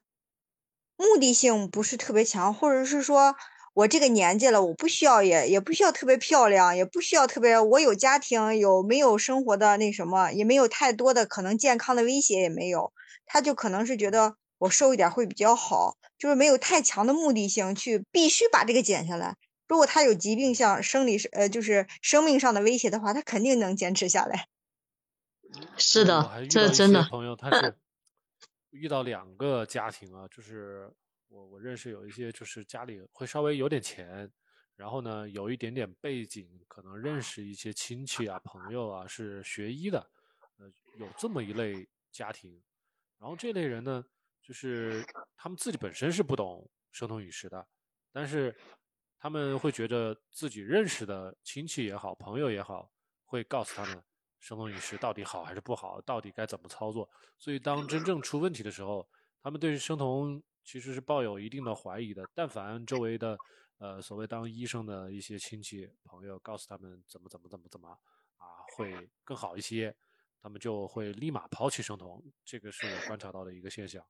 Speaker 3: 目的性不是特别强，或者是说我这个年纪了，我不需要也也不需要特别漂亮，也不需要特别，我有家庭，有没有生活的那什么，也没有太多的可能健康的威胁也没有，他就可能是觉得我瘦一点会比较好，就是没有太强的目的性去必须把这个减下来。如果他有疾病，像生理呃，就是生命上的威胁的话，他肯定能坚持下来。
Speaker 2: 是的这真的。
Speaker 1: 朋友，他是遇到两个家庭啊，就是我我认识有一些就是家里会稍微有点钱，然后呢有一点点背景，可能认识一些亲戚啊朋友啊是学医的，呃有这么一类家庭，然后这类人呢，就是他们自己本身是不懂生酮饮食的，但是他们会觉得自己认识的亲戚也好，朋友也好，会告诉他们生酮饮食到底好还是不好，到底该怎么操作。所以当真正出问题的时候，他们对生酮其实是抱有一定的怀疑的。但凡周围的呃所谓当医生的一些亲戚朋友告诉他们怎么怎么怎么怎么啊会更好一些，他们就会立马抛弃生酮。这个是我观察到的一个现象。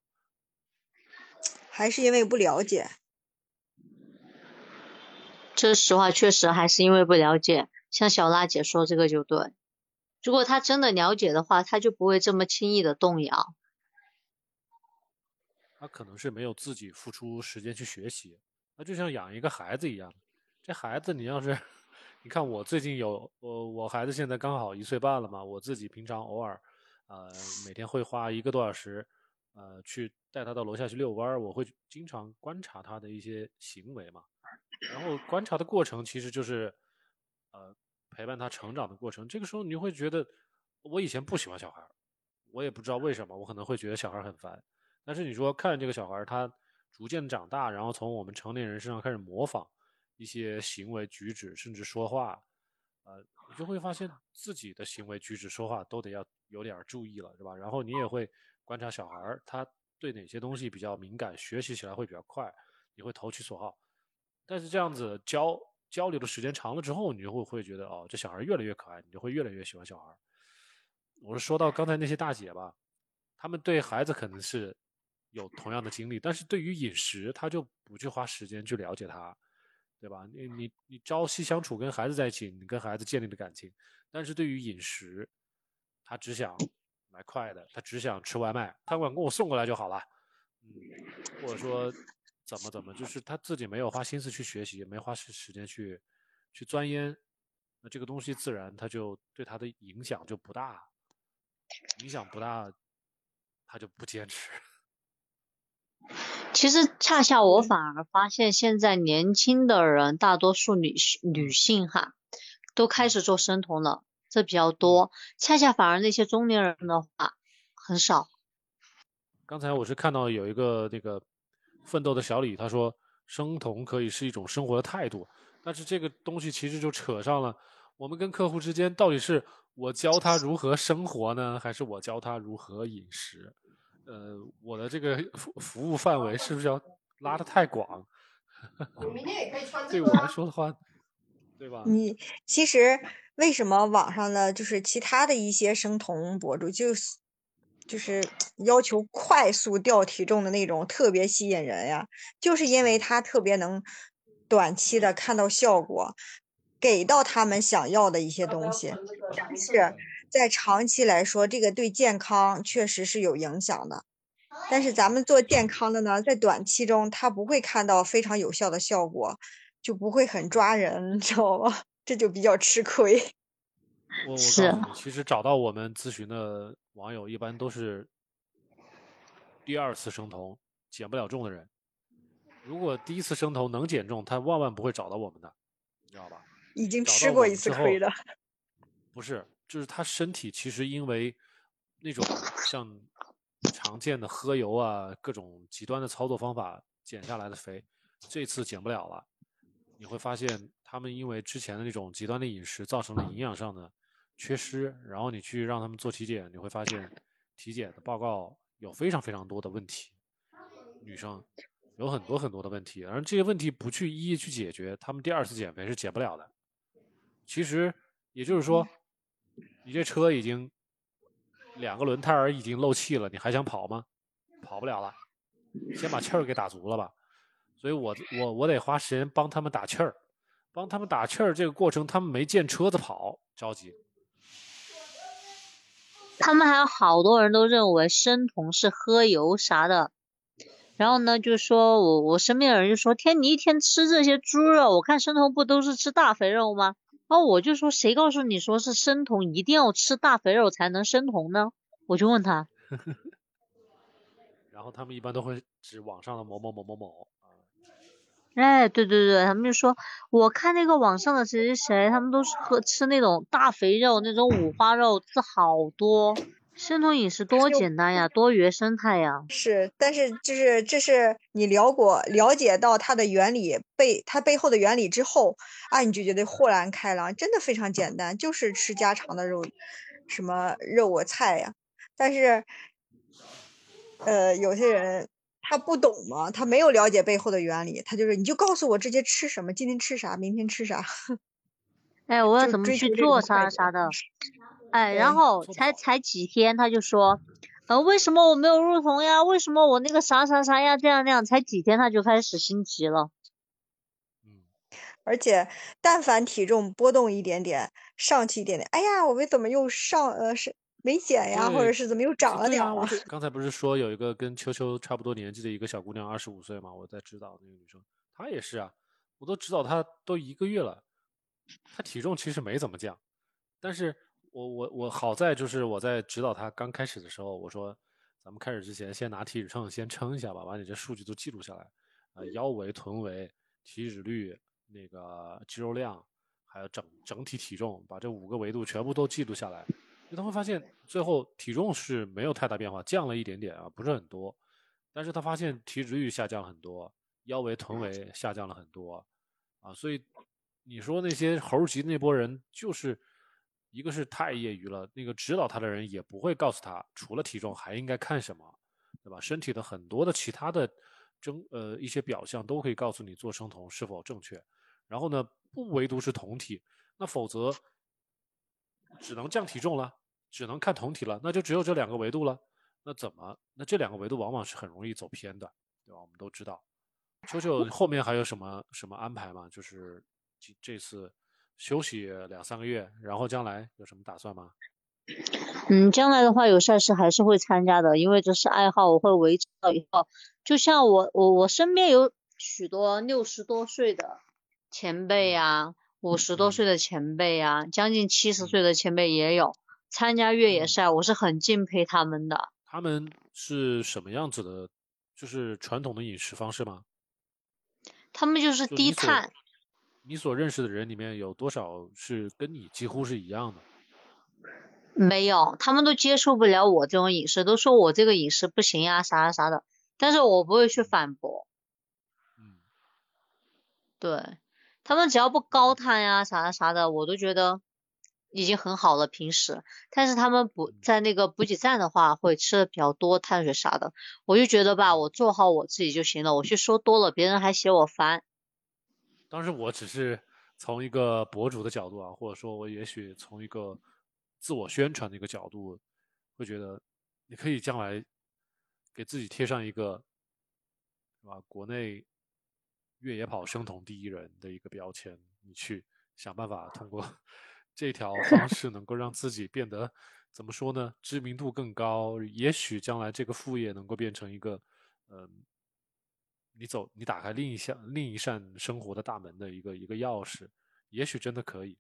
Speaker 3: 还是因为不了解。
Speaker 2: 这实话确实还是因为不了解。像小辣姐说这个就对，如果他真的了解的话，他就不会这么轻易的动摇。
Speaker 1: 他可能是没有自己付出时间去学习，那就像养一个孩子一样。这孩子你要是，你看我最近有我我孩子现在刚好一岁半了嘛，我自己平常偶尔，呃每天会花一个多小时，呃去带他到楼下去遛弯儿，我会经常观察他的一些行为嘛，然后观察的过程其实就是，呃陪伴他成长的过程。这个时候你会觉得，我以前不喜欢小孩，我也不知道为什么，我可能会觉得小孩很烦。但是你说看着这个小孩，他逐渐长大，然后从我们成年人身上开始模仿一些行为举止，甚至说话，呃，你就会发现自己的行为举止、说话都得要有点注意了，是吧？然后你也会观察小孩，他对哪些东西比较敏感，学习起来会比较快，你会投其所好。但是这样子教交流的时间长了之后，你就会会觉得哦，这小孩越来越可爱，你就会越来越喜欢小孩。我是说到刚才那些大姐吧，她们对孩子可能是有同样的经历，但是对于饮食，她就不去花时间去了解他，对吧？你你你朝夕相处，跟孩子在一起，你跟孩子建立的感情，但是对于饮食，他只想买快的，他只想吃外卖，他管给我送过来就好了，嗯，或者说怎么怎么，就是他自己没有花心思去学习，也没花时时间去去钻研，那这个东西自然他就对他的影响就不大，影响不大，他就不坚持。
Speaker 2: 其实恰恰我反而发现，现在年轻的人，大多数女女性哈，都开始做生酮了，这比较多。恰恰反而那些中年人的话很少。
Speaker 1: 刚才我是看到有一个那个奋斗的小李，他说生酮可以是一种生活的态度，但是这个东西其实就扯上了我们跟客户之间到底是我教他如何生活呢，还是我教他如何饮食？呃，我的这个服服务范围是不是要拉得太广？明天也可以穿对我来说的话，对吧？
Speaker 3: 你其实为什么网上的就是其他的一些生酮博主，就是就是要求快速掉体重的那种，特别吸引人呀？就是因为他特别能短期的看到效果，给到他们想要的一些东西，但是在长期来说，这个对健康确实是有影响的。但是咱们做健康的呢，在短期中他不会看到非常有效的效果，就不会很抓人，你知道吗？这就比较吃亏。
Speaker 1: 我我
Speaker 2: 是
Speaker 1: 告诉你，其实找到我们咨询的网友，一般都是第二次生酮减不了重的人。如果第一次生酮能减重，他万万不会找到我们的，你知道吧？
Speaker 3: 已经吃过一次亏的。
Speaker 1: 不是，就是他身体其实因为那种像常见的喝油啊，各种极端的操作方法减下来的肥，这次减不了了。你会发现他们因为之前的那种极端的饮食造成了营养上的缺失，然后你去让他们做体检，你会发现体检的报告有非常非常多的问题，女生有很多很多的问题，而这些问题不去一一去解决，他们第二次减肥是减不了的。其实也就是说，你这车已经两个轮胎儿已经漏气了，你还想跑吗？跑不了了，先把气儿给打足了吧。所以我我我得花时间帮他们打气儿，帮他们打气儿这个过程，他们没见车子跑，着急。
Speaker 2: 他们还有好多人都认为生酮是喝油啥的，然后呢，就说我我身边的人就说，天，你一天吃这些猪肉，我看生酮不都是吃大肥肉吗？然后我就说，谁告诉你说是生酮一定要吃大肥肉才能生酮呢？我就问他，
Speaker 1: 然后他们一般都会指网上的某某某某某，
Speaker 2: 哎，对对对，他们就说，我看那个网上的谁谁谁，他们都是喝吃那种大肥肉，那种五花肉吃好多。生酮饮食多简单呀，多原生态呀。
Speaker 3: 是，但是就是这是你了过了解到它的原理背它背后的原理之后啊，你就觉得豁然开朗，真的非常简单，就是吃家常的肉，什么肉啊菜呀、但是，呃，有些人他不懂吗，他没有了解背后的原理，他就是你就告诉我直接吃什么，今天吃啥，明天吃啥，
Speaker 2: 哎，我要怎么去做啥啥的。哎，然后才才几天，他就说，呃，为什么我没有入酮呀？为什么我那个啥啥啥呀？这样那样，才几天他就开始心急了。
Speaker 1: 嗯，
Speaker 3: 而且但凡体重波动一点点，上去一点点，哎呀，我们怎么又上呃是没减呀，或者是怎么又长了点儿了？
Speaker 1: 刚才不是说有一个跟秋秋差不多年纪的一个小姑娘，二十五岁嘛，我在指导那个女生，她也是啊，我都指导她都一个月了，她体重其实没怎么降，但是我我我好在就是我在指导她刚开始的时候，我说咱们开始之前先拿体脂秤先称一下吧，把你这数据都记录下来，呃，腰围、臀围、体脂率、那个肌肉量，还有整整体体重，把这五个维度全部都记录下来。你他会发现，最后体重是没有太大变化，降了一点点啊，不是很多。但是他发现体脂率下降很多，腰围、臀围下降了很多，啊，所以你说那些猴急那波人，就是一个是太业余了，那个指导他的人也不会告诉他，除了体重还应该看什么，对吧？身体的很多的其他的征呃一些表象都可以告诉你做生酮是否正确。然后呢，不唯独是酮体，那否则只能降体重了，只能看酮体了，那就只有这两个维度了。那怎么？那这两个维度往往是很容易走偏的，对吧？我们都知道。秋秋后面还有什么什么安排吗？就是这这次休息两三个月，然后将来有什么打算吗？
Speaker 2: 嗯，将来的话有赛事还是会参加的，因为这是爱好，我会维持到以后。就像我我我身边有许多六十多岁的前辈啊，五十多岁的前辈啊，将近七十岁的前辈也有参加越野赛，我是很敬佩他们的。
Speaker 1: 他们是什么样子的？就是传统的饮食方式吗？
Speaker 2: 他们就是低碳，
Speaker 1: 你所认识的人里面有多少是跟你几乎是一样的？
Speaker 2: 没有，他们都接受不了我这种饮食，都说我这个饮食不行啊，啥啥啥的。但是我不会去反驳，
Speaker 1: 嗯，
Speaker 2: 对，他们只要不高碳呀，啥啥啥的，我都觉得已经很好了。平时，但是他们补在那个补给站的话，会吃的比较多碳水啥的，我就觉得吧，我做好我自己就行了。我去说多了，别人还嫌我烦。
Speaker 1: 当时我只是从一个博主的角度啊，或者说我也许从一个自我宣传的一个角度，会觉得你可以将来给自己贴上一个，是吧？国内越野跑生酮第一人的一个标签，你去想办法通过 这条方式能够让自己变得怎么说呢？知名度更高，也许将来这个副业能够变成一个，嗯、你走，你打开另一扇另一扇生活的大门的一个一个钥匙，也许真的可以。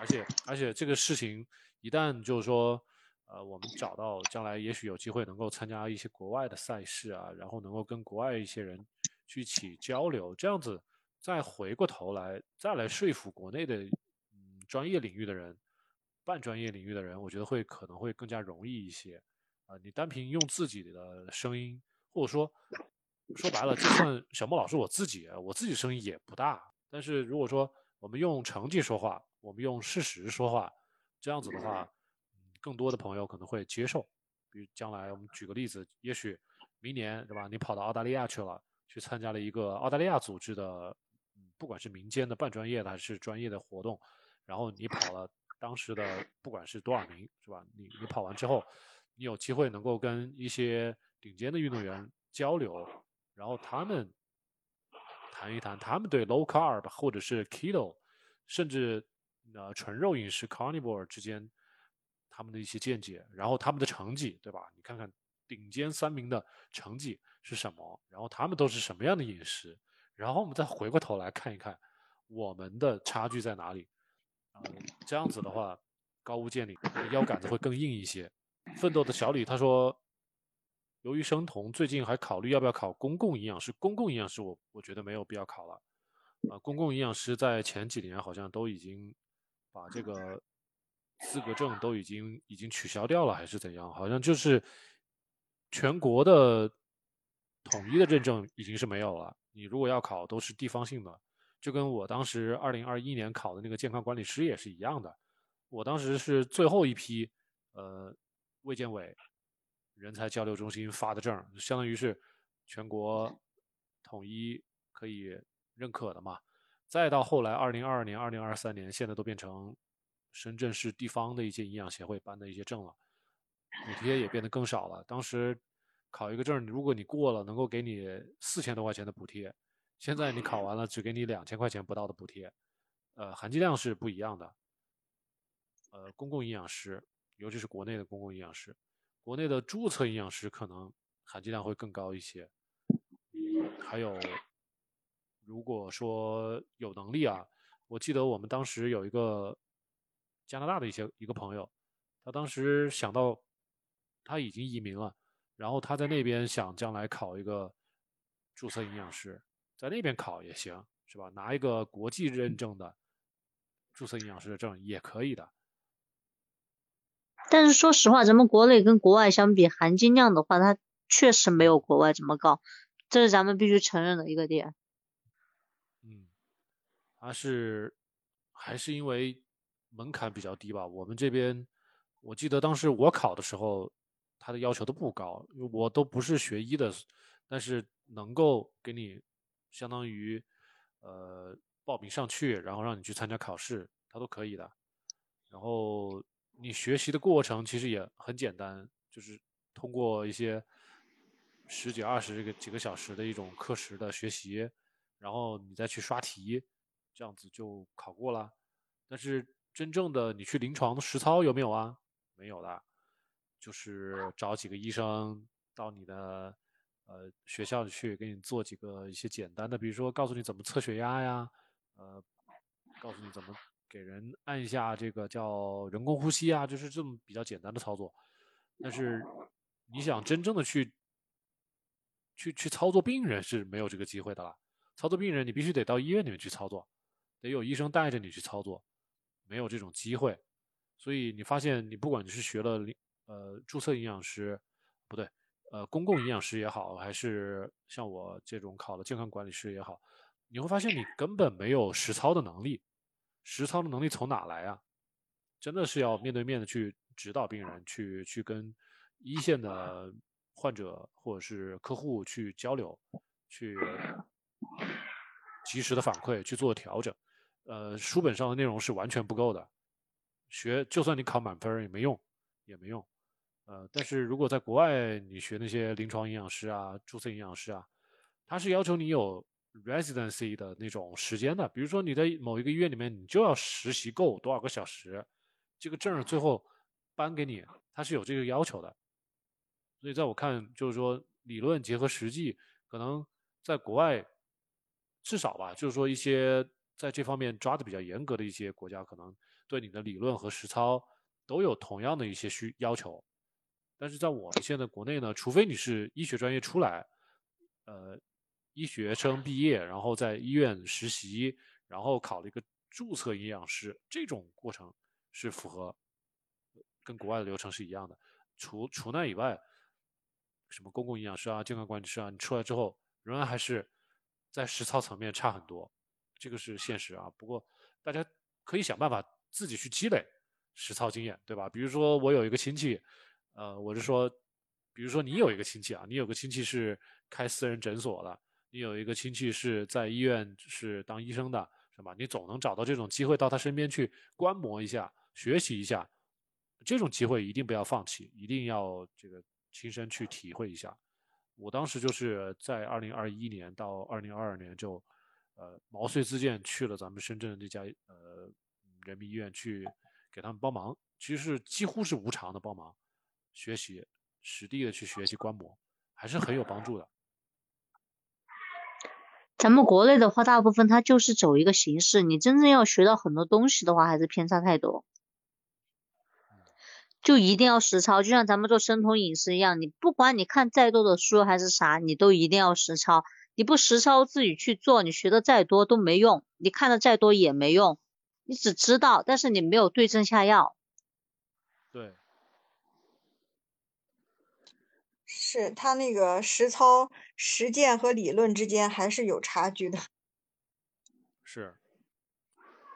Speaker 1: 而且而且这个事情一旦就是说，呃，我们找到将来也许有机会能够参加一些国外的赛事啊，然后能够跟国外一些人去起交流，这样子再回过头来再来说服国内的嗯专业领域的人、半专业领域的人，我觉得会可能会更加容易一些。啊，你单凭用自己的声音，或者说说白了，就算小莫老师我自己，我自己声音也不大，但是如果说我们用成绩说话，我们用事实说话，这样子的话，更多的朋友可能会接受。比如将来我们举个例子，也许明年对吧？你跑到澳大利亚去了，去参加了一个澳大利亚组织的，不管是民间的、半专业的还是专业的活动，然后你跑了当时的不管是多少名是吧？你你跑完之后。你有机会能够跟一些顶尖的运动员交流，然后他们谈一谈他们对 low carb 或者是 keto，甚至呃纯肉饮食 carnivore 之间他们的一些见解，然后他们的成绩，对吧？你看看顶尖三名的成绩是什么，然后他们都是什么样的饮食，然后我们再回过头来看一看我们的差距在哪里，啊，这样子的话，高屋建瓴，腰杆子会更硬一些。奋斗的小李他说：“由于生酮，最近还考虑要不要考公共营养师。公共营养师，我我觉得没有必要考了。啊，公共营养师在前几年好像都已经把这个资格证都已经已经取消掉了，还是怎样？好像就是全国的统一的认证已经是没有了。你如果要考，都是地方性的，就跟我当时二零二一年考的那个健康管理师也是一样的。我当时是最后一批，呃。”卫健委人才交流中心发的证，相当于是全国统一可以认可的嘛。再到后来，二零二二年、二零二三年，现在都变成深圳市地方的一些营养协会颁的一些证了，补贴也变得更少了。当时考一个证，如果你过了，能够给你四千多块钱的补贴，现在你考完了，只给你两千块钱不到的补贴，呃，含金量是不一样的。呃，公共营养师。尤其是国内的公共营养师，国内的注册营养师可能含金量会更高一些。还有，如果说有能力啊，我记得我们当时有一个加拿大的一些一个朋友，他当时想到他已经移民了，然后他在那边想将来考一个注册营养师，在那边考也行，是吧？拿一个国际认证的注册营养师的证也可以的。
Speaker 2: 但是说实话，咱们国内跟国外相比，含金量的话，它确实没有国外这么高，这是咱们必须承认的一个点。
Speaker 1: 嗯，它是还是因为门槛比较低吧？我们这边，我记得当时我考的时候，他的要求都不高，我都不是学医的，但是能够给你相当于呃报名上去，然后让你去参加考试，他都可以的。然后。你学习的过程其实也很简单，就是通过一些十几、二十个几个小时的一种课时的学习，然后你再去刷题，这样子就考过了。但是真正的你去临床实操有没有啊？没有的，就是找几个医生到你的呃学校去，给你做几个一些简单的，比如说告诉你怎么测血压呀，呃，告诉你怎么。给人按一下这个叫人工呼吸啊，就是这么比较简单的操作。但是你想真正的去去去操作病人是没有这个机会的了。操作病人你必须得到医院里面去操作，得有医生带着你去操作，没有这种机会。所以你发现你不管你是学了呃注册营养师，不对，呃公共营养师也好，还是像我这种考了健康管理师也好，你会发现你根本没有实操的能力。实操的能力从哪来啊？真的是要面对面的去指导病人，去去跟一线的患者或者是客户去交流，去及时的反馈，去做调整。呃，书本上的内容是完全不够的，学就算你考满分也没用，也没用。呃，但是如果在国外，你学那些临床营养师啊、注册营养师啊，他是要求你有。residency 的那种时间的，比如说你在某一个医院里面，你就要实习够多少个小时，这个证最后颁给你，他是有这个要求的。所以在我看，就是说理论结合实际，可能在国外至少吧，就是说一些在这方面抓的比较严格的一些国家，可能对你的理论和实操都有同样的一些需要求。但是在我们现在国内呢，除非你是医学专业出来，呃，医学生毕业，然后在医院实习，然后考了一个注册营养师，这种过程是符合跟国外的流程是一样的。除除那以外，什么公共营养师啊、健康管理师啊，你出来之后仍然还是在实操层面差很多，这个是现实啊。不过大家可以想办法自己去积累实操经验，对吧？比如说我有一个亲戚。呃，我是说，比如说你有一个亲戚啊，你有个亲戚是开私人诊所的，你有一个亲戚是在医院是当医生的，是吧？你总能找到这种机会到他身边去观摩一下、学习一下，这种机会一定不要放弃，一定要这个亲身去体会一下。我当时就是在二零二一年到二零二二年就，呃，毛遂自荐去了咱们深圳的这家呃人民医院去给他们帮忙，其实几乎是无偿的帮忙。学习实地的去学习观摩，还是很有帮助的。
Speaker 2: 咱们国内的话，大部分它就是走一个形式，你真正要学到很多东西的话，还是偏差太多。就一定要实操，就像咱们做生酮饮食一样，你不管你看再多的书还是啥，你都一定要实操。你不实操自己去做，你学的再多都没用，你看的再多也没用。你只知道，但是你没有对症下药。
Speaker 1: 对。
Speaker 3: 是他那个实操、实践和理论之间还是有差距的。
Speaker 1: 是，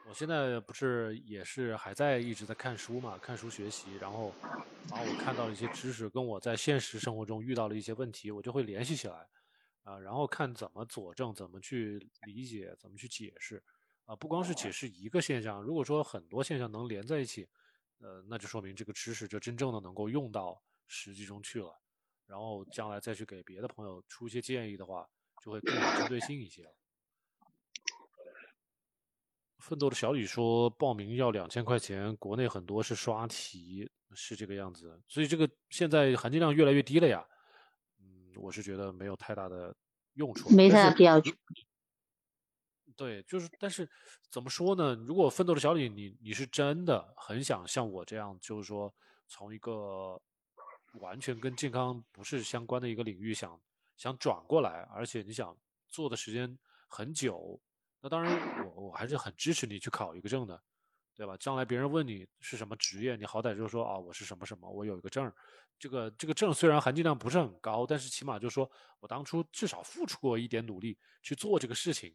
Speaker 1: 我现在不是也是还在一直在看书嘛，看书学习，然后把我看到的一些知识跟我在现实生活中遇到的一些问题，我就会联系起来，啊，然后看怎么佐证，怎么去理解，怎么去解释，啊，不光是解释一个现象，如果说很多现象能连在一起，呃，那就说明这个知识就真正的能够用到实际中去了。然后将来再去给别的朋友出一些建议的话，就会更有针对性一些。奋斗的小李说，报名要两千块钱，国内很多是刷题，是这个样子。所以这个现在含金量越来越低了呀。嗯，我是觉得没有太大的用处，
Speaker 2: 没太大必要。
Speaker 1: 对，就是，但是怎么说呢？如果奋斗的小李，你你是真的很想像我这样，就是说从一个。完全跟健康不是相关的一个领域，想想转过来，而且你想做的时间很久，那当然我我还是很支持你去考一个证的，对吧？将来别人问你是什么职业，你好歹就说啊，我是什么什么，我有一个证。这个这个证虽然含金量不是很高，但是起码就说我当初至少付出过一点努力去做这个事情，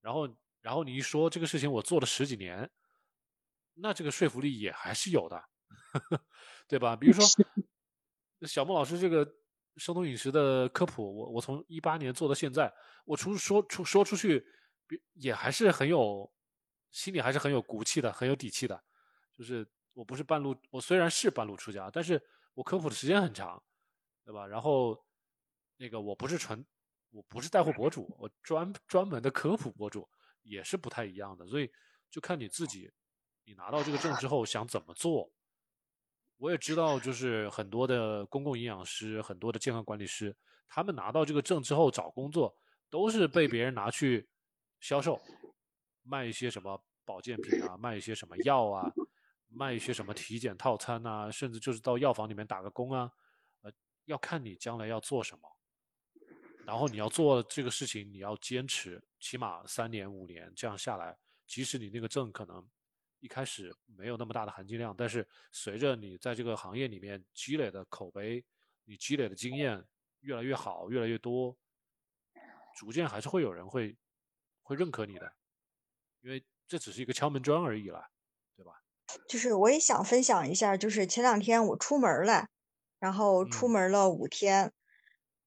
Speaker 1: 然后然后你一说这个事情我做了十几年，那这个说服力也还是有的，对吧？比如说。小莫老师这个生酮饮食的科普，我我从一八年做到现在，我出说出说出去，也还是很有心里还是很有骨气的，很有底气的。就是我不是半路，我虽然是半路出家，但是我科普的时间很长，对吧？然后那个我不是纯，我不是带货博主，我专专门的科普博主，也是不太一样的。所以就看你自己，你拿到这个证之后想怎么做。我也知道，就是很多的公共营养师、很多的健康管理师，他们拿到这个证之后找工作，都是被别人拿去销售，卖一些什么保健品啊，卖一些什么药啊，卖一些什么体检套餐啊，甚至就是到药房里面打个工啊。呃，要看你将来要做什么，然后你要做这个事情，你要坚持，起码三年五年这样下来，即使你那个证可能。一开始没有那么大的含金量，但是随着你在这个行业里面积累的口碑，你积累的经验越来越好，越来越多，逐渐还是会有人会会认可你的，因为这只是一个敲门砖而已了，对吧？
Speaker 3: 就是我也想分享一下，就是前两天我出门了，然后出门了五天，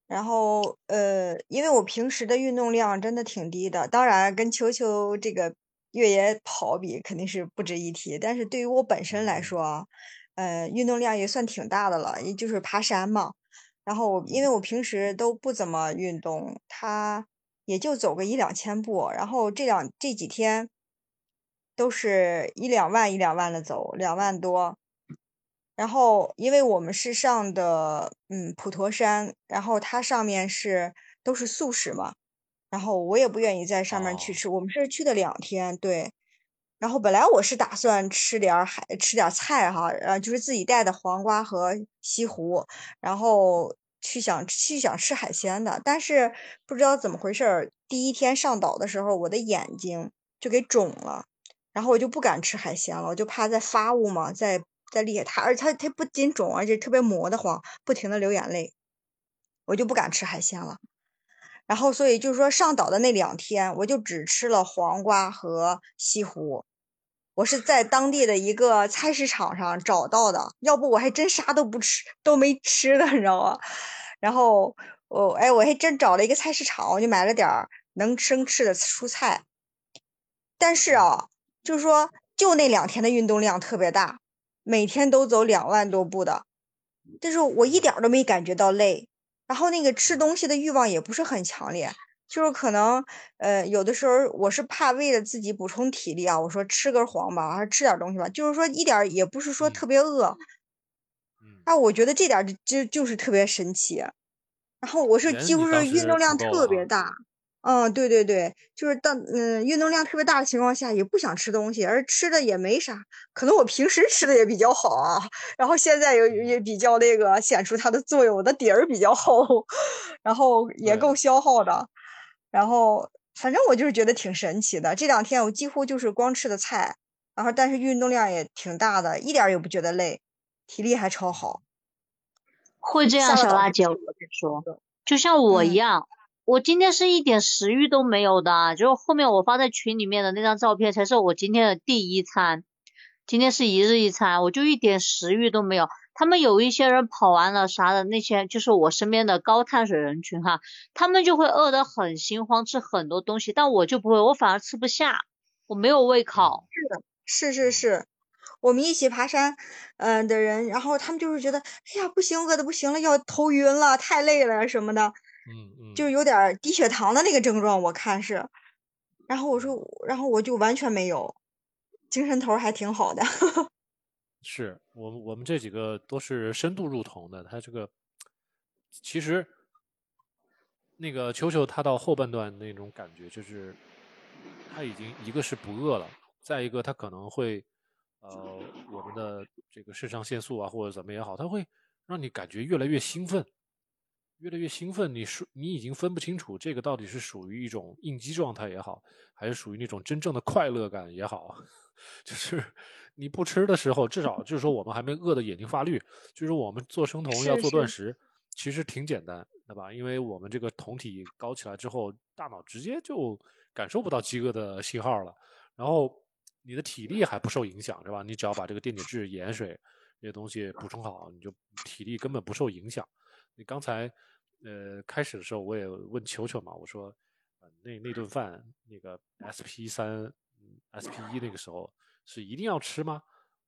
Speaker 3: 然后呃，因为我平时的运动量真的挺低的，当然跟球球这个。越野跑比肯定是不值一提，但是对于我本身来说，呃，运动量也算挺大的了，也就是爬山嘛。然后因为我平时都不怎么运动，他也就走个一两千步，然后这两这几天都是一两万一两万的走，两万多。然后因为我们是上的嗯普陀山，然后它上面是都是素食嘛。然后我也不愿意在上面去吃，我们是去的两天，对。然后本来我是打算吃点儿海，吃点儿菜哈，呃，就是自己带的黄瓜和西湖，然后去想去想吃海鲜的，但是不知道怎么回事儿，第一天上岛的时候，我的眼睛就给肿了，然后我就不敢吃海鲜了，我就怕再发物嘛，再再厉害，它而且它它不仅肿，而且特别磨得慌，不停的流眼泪，我就不敢吃海鲜了。然后，所以就是说，上岛的那两天，我就只吃了黄瓜和西湖。我是在当地的一个菜市场上找到的，要不我还真啥都不吃，都没吃的，你知道吗？然后我，哎，我还真找了一个菜市场，我就买了点儿能生吃的蔬菜。但是啊，就是说，就那两天的运动量特别大，每天都走两万多步的，但是我一点都没感觉到累。然后那个吃东西的欲望也不是很强烈，就是可能，呃，有的时候我是怕为了自己补充体力啊，我说吃根黄吧，还是吃点东西吧，就是说一点也不是说特别饿。啊，我觉得这点就就是特别神奇。然后我是几乎是运动量特别大。嗯，对对对，就是当嗯运动量特别大的情况下，也不想吃东西，而吃的也没啥，可能我平时吃的也比较好啊，然后现在也也比较那个显出它的作用，我的底儿比较厚，然后也够消耗的，然后反正我就是觉得挺神奇的。这两天我几乎就是光吃的菜，然后但是运动量也挺大的，一点也不觉得累，体力还超好。
Speaker 2: 会这样，小辣椒，我跟你说，就像我一样。我今天是一点食欲都没有的，就后面我发在群里面的那张照片才是我今天的第一餐。今天是一日一餐，我就一点食欲都没有。他们有一些人跑完了啥的，那些就是我身边的高碳水人群哈，他们就会饿得很心慌，吃很多东西，但我就不会，我反而吃不下，我没有胃口。
Speaker 3: 是的，是是是，我们一起爬山，嗯的人，然后他们就是觉得，哎呀，不行，饿的不行了，要头晕了，太累了什么的。
Speaker 1: 嗯嗯，
Speaker 3: 就有点低血糖的那个症状，我看是，然后我说，然后我就完全没有，精神头还挺好的。
Speaker 1: 是我们我们这几个都是深度入酮的，他这个其实那个球球他到后半段那种感觉就是他已经一个是不饿了，再一个他可能会呃我们的这个肾上腺素啊或者怎么也好，他会让你感觉越来越兴奋。越来越兴奋，你属你已经分不清楚这个到底是属于一种应激状态也好，还是属于那种真正的快乐感也好。就是你不吃的时候，至少就是说我们还没饿得眼睛发绿。就是我们做生酮要做断食，其实挺简单，对吧？因为我们这个酮体高起来之后，大脑直接就感受不到饥饿的信号了。然后你的体力还不受影响，是吧？你只要把这个电解质、盐水这些东西补充好，你就体力根本不受影响。你刚才。呃，开始的时候我也问球球嘛，我说，呃，那那顿饭那个 SP 三、SP 一那个时候是一定要吃吗？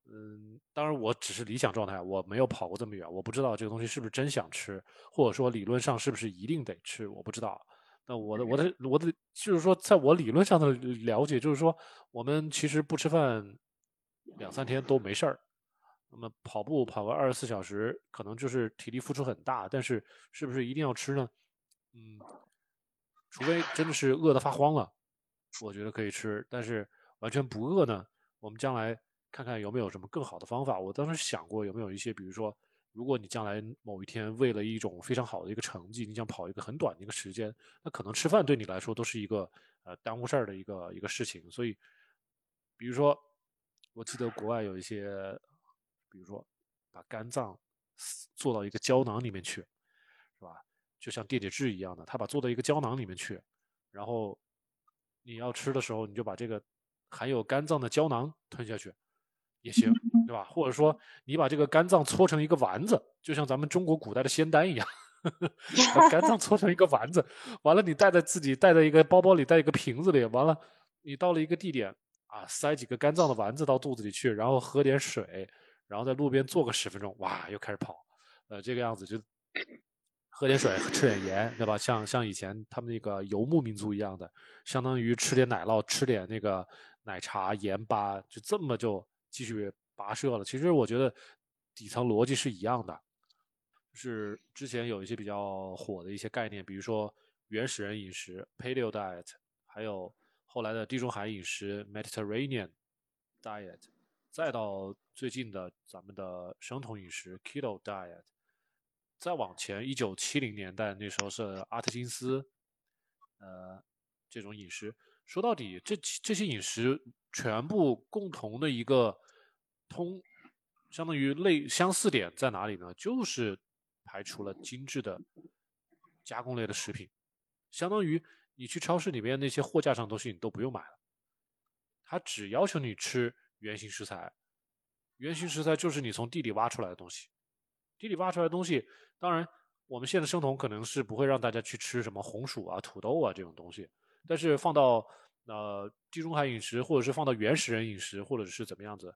Speaker 1: 嗯，当然我只是理想状态，我没有跑过这么远，我不知道这个东西是不是真想吃，或者说理论上是不是一定得吃，我不知道。那我的我的我的就是说，在我理论上的了解，就是说我们其实不吃饭两三天都没事儿。那么跑步跑个二十四小时，可能就是体力付出很大，但是是不是一定要吃呢？嗯，除非真的是饿得发慌了，我觉得可以吃。但是完全不饿呢，我们将来看看有没有什么更好的方法。我当时想过有没有一些，比如说，如果你将来某一天为了一种非常好的一个成绩，你想跑一个很短的一个时间，那可能吃饭对你来说都是一个呃耽误事儿的一个一个事情。所以，比如说，我记得国外有一些。比如说，把肝脏做到一个胶囊里面去，是吧？就像电解质一样的，他把做到一个胶囊里面去，然后你要吃的时候，你就把这个含有肝脏的胶囊吞下去，也行，对吧？或者说，你把这个肝脏搓成一个丸子，就像咱们中国古代的仙丹一样，把肝脏搓成一个丸子，完了你带在自己带在一个包包里，带一个瓶子里，完了你到了一个地点啊，塞几个肝脏的丸子到肚子里去，然后喝点水。然后在路边坐个十分钟，哇，又开始跑，呃，这个样子就喝点水，吃点盐，对吧？像像以前他们那个游牧民族一样的，相当于吃点奶酪，吃点那个奶茶、盐巴，就这么就继续跋涉了。其实我觉得底层逻辑是一样的，就是之前有一些比较火的一些概念，比如说原始人饮食 （Paleo Diet），还有后来的地中海饮食 （Mediterranean）。diet，再到最近的咱们的生酮饮食 keto diet，再往前一九七零年代那时候是阿特金斯，呃，这种饮食，说到底这这些饮食全部共同的一个通，相当于类相似点在哪里呢？就是排除了精致的加工类的食品，相当于你去超市里面那些货架上东西你都不用买了。他只要求你吃原形食材，原型食材就是你从地里挖出来的东西。地里挖出来的东西，当然我们现在生酮可能是不会让大家去吃什么红薯啊、土豆啊这种东西，但是放到呃地中海饮食，或者是放到原始人饮食，或者是怎么样子，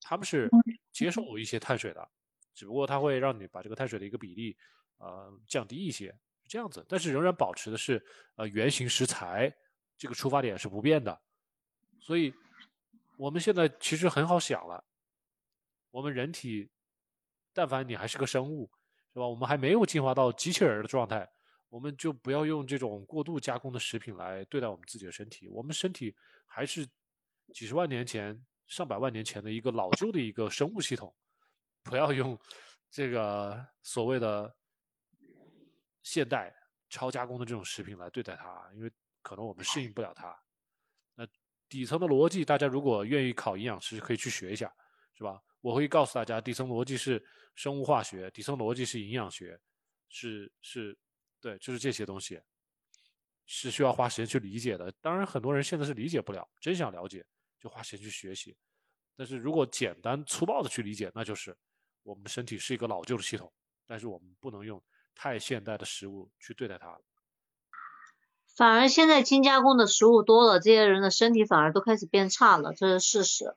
Speaker 1: 他们是接受一些碳水的，只不过它会让你把这个碳水的一个比例呃降低一些，这样子，但是仍然保持的是呃原型食材这个出发点是不变的。所以，我们现在其实很好想了。我们人体，但凡你还是个生物，是吧？我们还没有进化到机器人的状态，我们就不要用这种过度加工的食品来对待我们自己的身体。我们身体还是几十万年前、上百万年前的一个老旧的一个生物系统，不要用这个所谓的现代超加工的这种食品来对待它，因为可能我们适应不了它。那底层的逻辑，大家如果愿意考营养师，可以去学一下，是吧？我会告诉大家，底层逻辑是生物化学，底层逻辑是营养学，是是，对，就是这些东西，是需要花时间去理解的。当然，很多人现在是理解不了，真想了解，就花时间去学习。但是如果简单粗暴的去理解，那就是我们的身体是一个老旧的系统，但是我们不能用太现代的食物去对待它。
Speaker 2: 反而现在精加工的食物多了，这些人的身体反而都开始变差了，这是事实。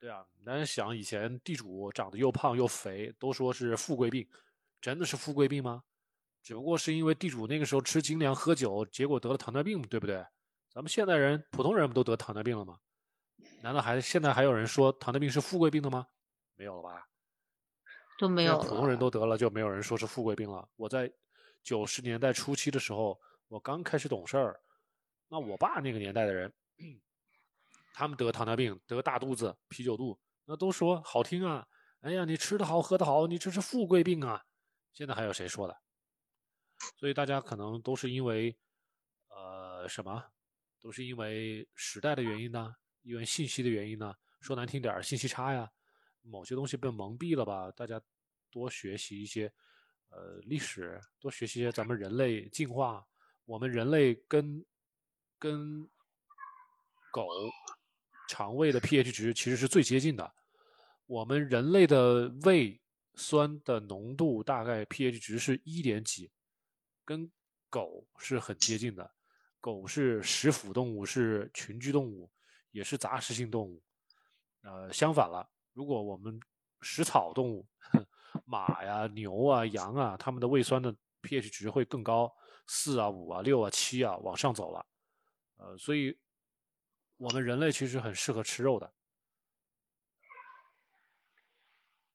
Speaker 1: 对啊，咱想以前地主长得又胖又肥，都说是富贵病，真的是富贵病吗？只不过是因为地主那个时候吃精粮喝酒，结果得了糖尿病，对不对？咱们现代人普通人不都得糖尿病了吗？难道还现在还有人说糖尿病是富贵病的吗？没有了吧？
Speaker 2: 都没有。
Speaker 1: 普通人都得了，就没有人说是富贵病了。我在九十年代初期的时候。我刚开始懂事儿，那我爸那个年代的人，他们得糖尿病、得大肚子、啤酒肚，那都说好听啊。哎呀，你吃的好，喝的好，你这是富贵病啊。现在还有谁说的？所以大家可能都是因为，呃，什么？都是因为时代的原因呢？因为信息的原因呢？说难听点，信息差呀。某些东西被蒙蔽了吧？大家多学习一些，呃，历史，多学习一些咱们人类进化。我们人类跟跟狗肠胃的 pH 值其实是最接近的。我们人类的胃酸的浓度大概 pH 值是一点几，跟狗是很接近的。狗是食腐动物，是群居动物，也是杂食性动物。呃，相反了，如果我们食草动物，马呀、牛啊、羊啊，它们的胃酸的 pH 值会更高。四啊，五啊，六啊，七啊，往上走了，呃，所以我们人类其实很适合吃肉的。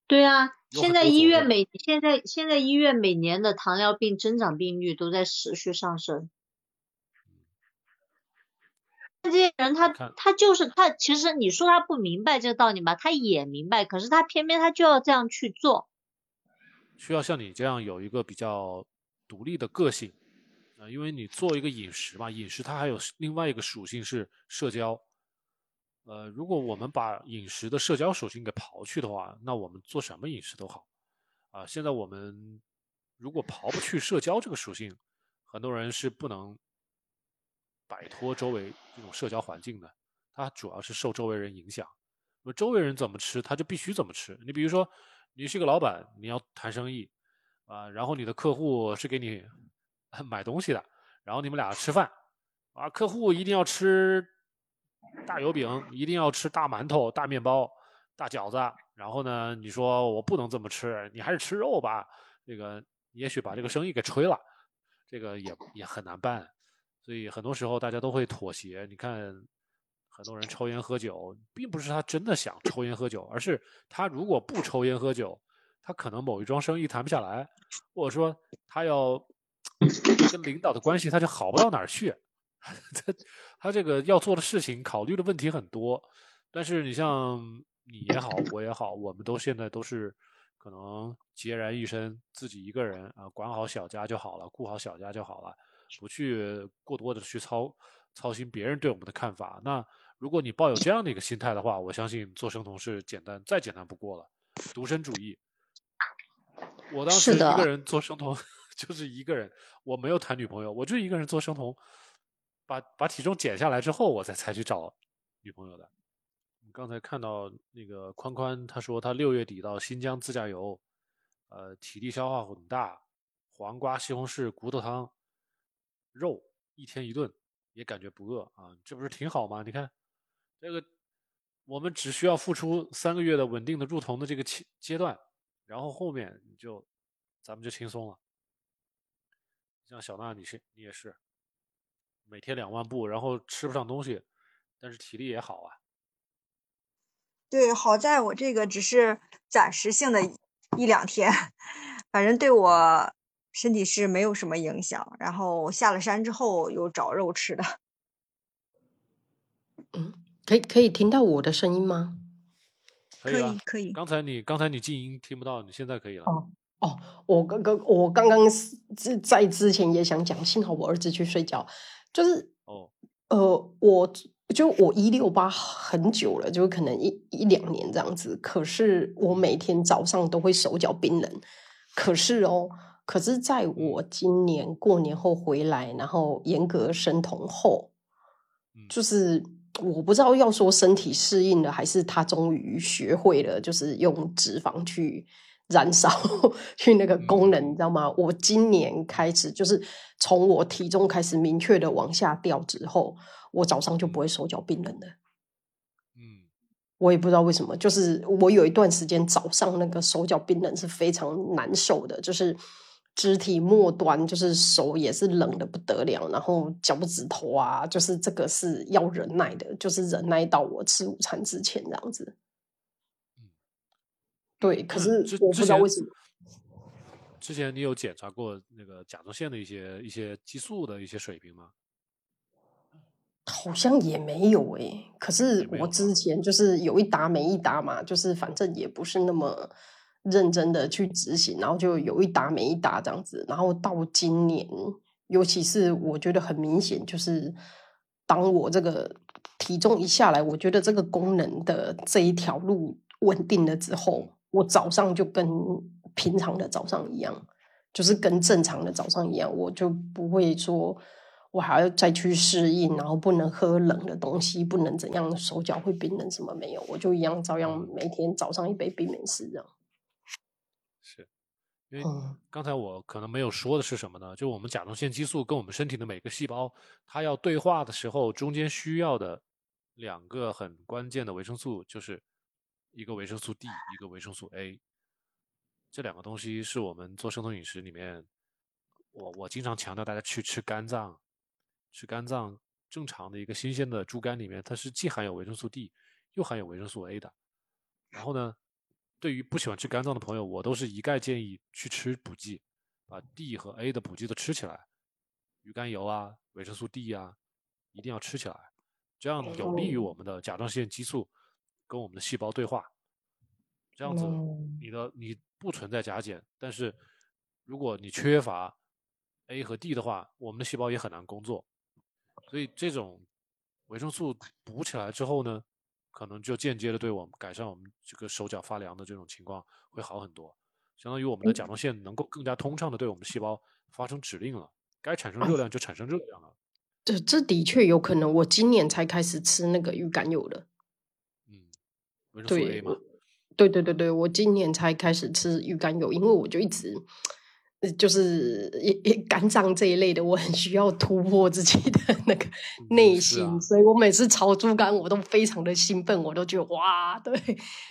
Speaker 2: 对啊，现在医院每现在现在医院每年的糖尿病增长病率都在持续上升。这些人他他就是他，其实你说他不明白这个道理吧，他也明白，可是他偏偏他就要这样去做。
Speaker 1: 需要像你这样有一个比较独立的个性。因为你做一个饮食嘛，饮食它还有另外一个属性是社交。呃，如果我们把饮食的社交属性给刨去的话，那我们做什么饮食都好。啊，现在我们如果刨不去社交这个属性，很多人是不能摆脱周围这种社交环境的。他主要是受周围人影响，那周围人怎么吃，他就必须怎么吃。你比如说，你是个老板，你要谈生意，啊，然后你的客户是给你。买东西的，然后你们俩吃饭，啊，客户一定要吃大油饼，一定要吃大馒头、大面包、大饺子。然后呢，你说我不能这么吃，你还是吃肉吧。这个也许把这个生意给吹了，这个也也很难办。所以很多时候大家都会妥协。你看，很多人抽烟喝酒，并不是他真的想抽烟喝酒，而是他如果不抽烟喝酒，他可能某一桩生意谈不下来，或者说他要。跟领导的关系他就好不到哪儿去，他他这个要做的事情考虑的问题很多，但是你像你也好，我也好，我们都现在都是可能孑然一身，自己一个人啊，管好小家就好了，顾好小家就好了，不去过多的去操操心别人对我们的看法。那如果你抱有这样的一个心态的话，我相信做生酮是简单再简单不过了，独身主义。我当时一个人做生酮，就是一个人，我没有谈女朋友，我就一个人做生酮，把把体重减下来之后，我才才去找女朋友的。刚才看到那个宽宽，他说他六月底到新疆自驾游，呃，体力消耗很大，黄瓜、西红柿、骨头汤、肉一天一顿，也感觉不饿啊，这不是挺好吗？你看，这个我们只需要付出三个月的稳定的入酮的这个阶阶段。然后后面就，咱们就轻松了。像小娜，你是你也是，每天两万步，然后吃不上东西，但是体力也好啊。
Speaker 3: 对，好在我这个只是暂时性的一两天，反正对我身体是没有什么影响。然后下了山之后又找肉吃的。
Speaker 4: 嗯，可以可以听到我的声音吗？
Speaker 3: 可以可以，
Speaker 1: 刚才你刚才你静音听不到，你现在可以了。
Speaker 4: 哦哦，我刚刚我刚刚在在之前也想讲，幸好我儿子去睡觉，就是
Speaker 1: 哦。
Speaker 4: 呃，我就我一六八很久了，就可能一一两年这样子，可是我每天早上都会手脚冰冷，可是哦，可是在我今年过年后回来，然后严格生酮后，就是。我不知道要说身体适应了，还是他终于学会了，就是用脂肪去燃烧，去那个功能，你知道吗？我今年开始，就是从我体重开始明确的往下掉之后，我早上就不会手脚冰冷了。
Speaker 1: 嗯，
Speaker 4: 我也不知道为什么，就是我有一段时间早上那个手脚冰冷是非常难受的，就是。肢体末端就是手也是冷的不得了，然后脚趾头啊，就是这个是要忍耐的，就是忍耐到我吃午餐之前这样子。对，可是我不知道为什么。
Speaker 1: 之前你有检查过那个甲状腺的一些一些激素的一些水平吗？
Speaker 4: 好像也没有诶，可是我之前就是有一打没一打嘛，就是反正也不是那么。认真的去执行，然后就有一打没一打这样子，然后到今年，尤其是我觉得很明显，就是当我这个体重一下来，我觉得这个功能的这一条路稳定了之后，我早上就跟平常的早上一样，就是跟正常的早上一样，我就不会说我还要再去适应，然后不能喝冷的东西，不能怎样，手脚会冰冷什么没有，我就一样照样每天早上一杯冰美式这样。
Speaker 1: 是因为刚才我可能没有说的是什么呢？就我们甲状腺激素跟我们身体的每个细胞，它要对话的时候，中间需要的两个很关键的维生素，就是一个维生素 D，一个维生素 A。这两个东西是我们做生酮饮食里面，我我经常强调大家去吃肝脏，吃肝脏正常的一个新鲜的猪肝里面，它是既含有维生素 D，又含有维生素 A 的。然后呢？对于不喜欢吃肝脏的朋友，我都是一概建议去吃补剂，把 D 和 A 的补剂都吃起来，鱼肝油啊，维生素 D 啊，一定要吃起来，这样有利于我们的甲状腺激素跟我们的细胞对话。这样子，你的你不存在甲减，但是如果你缺乏 A 和 D 的话，我们的细胞也很难工作。所以这种维生素补起来之后呢？可能就间接的对我们改善我们这个手脚发凉的这种情况会好很多，相当于我们的甲状腺能够更加通畅的对我们细胞发生指令了，该产生热量就产生热量了。
Speaker 4: 这这的确有可能，我今年才开始吃那个鱼肝油的。
Speaker 1: 嗯，对，
Speaker 4: 对对对对，我今年才开始吃鱼肝油，因为我就一直。就是肝脏这一类的，我很需要突破自己的那个内心，所以我每次炒猪肝，我都非常的兴奋，我都觉得哇，对，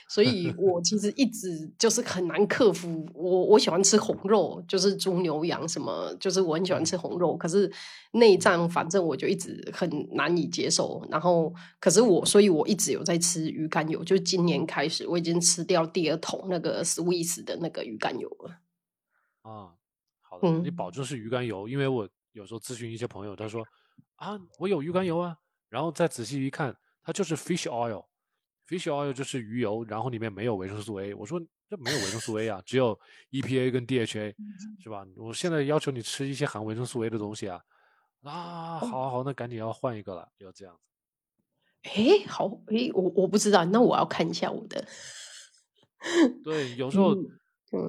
Speaker 4: 所以 我其实一直就是很难克服。我我喜欢吃红肉，就是猪牛羊什么，就是我很喜欢吃红肉，可是内脏反正我就一直很难以接受。然后，可是我，所以我一直有在吃鱼肝油，就今年开始，我已经吃掉第二桶那个 Swiss 的那个鱼肝油了。
Speaker 1: 啊。嗯，你保证是鱼肝油，因为我有时候咨询一些朋友，他说啊，我有鱼肝油啊，然后再仔细一看，它就是 fish oil，fish oil 就是鱼油，然后里面没有维生素 A。我说这没有维生素 A 啊，只有 EPA 跟 DHA，是吧？我现在要求你吃一些含维生素 A 的东西啊，啊，好好，那赶紧要换一个了，要这样子。
Speaker 4: 哎，好，哎，我我不知道，那我要看一下我的。
Speaker 1: 对，有时候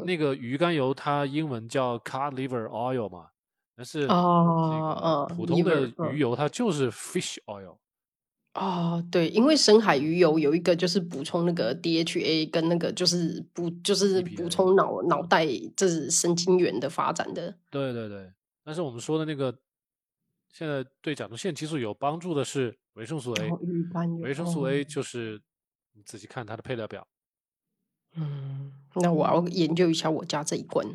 Speaker 1: 那个鱼肝油它英文叫 cod liver oil 嘛，但是
Speaker 4: 哦，
Speaker 1: 普通的鱼油它就是 fish oil。
Speaker 4: 哦，对，因为深海鱼油有一个就是补充那个 DHA 跟那个就是补就是补充脑脑袋这是神经元的发展的。
Speaker 1: 对对对，但是我们说的那个现在对甲状腺激素有帮助的是维生素 A，维生素 A 就是你仔细看它的配料表。
Speaker 4: 嗯，那我要研究一下我家这一关。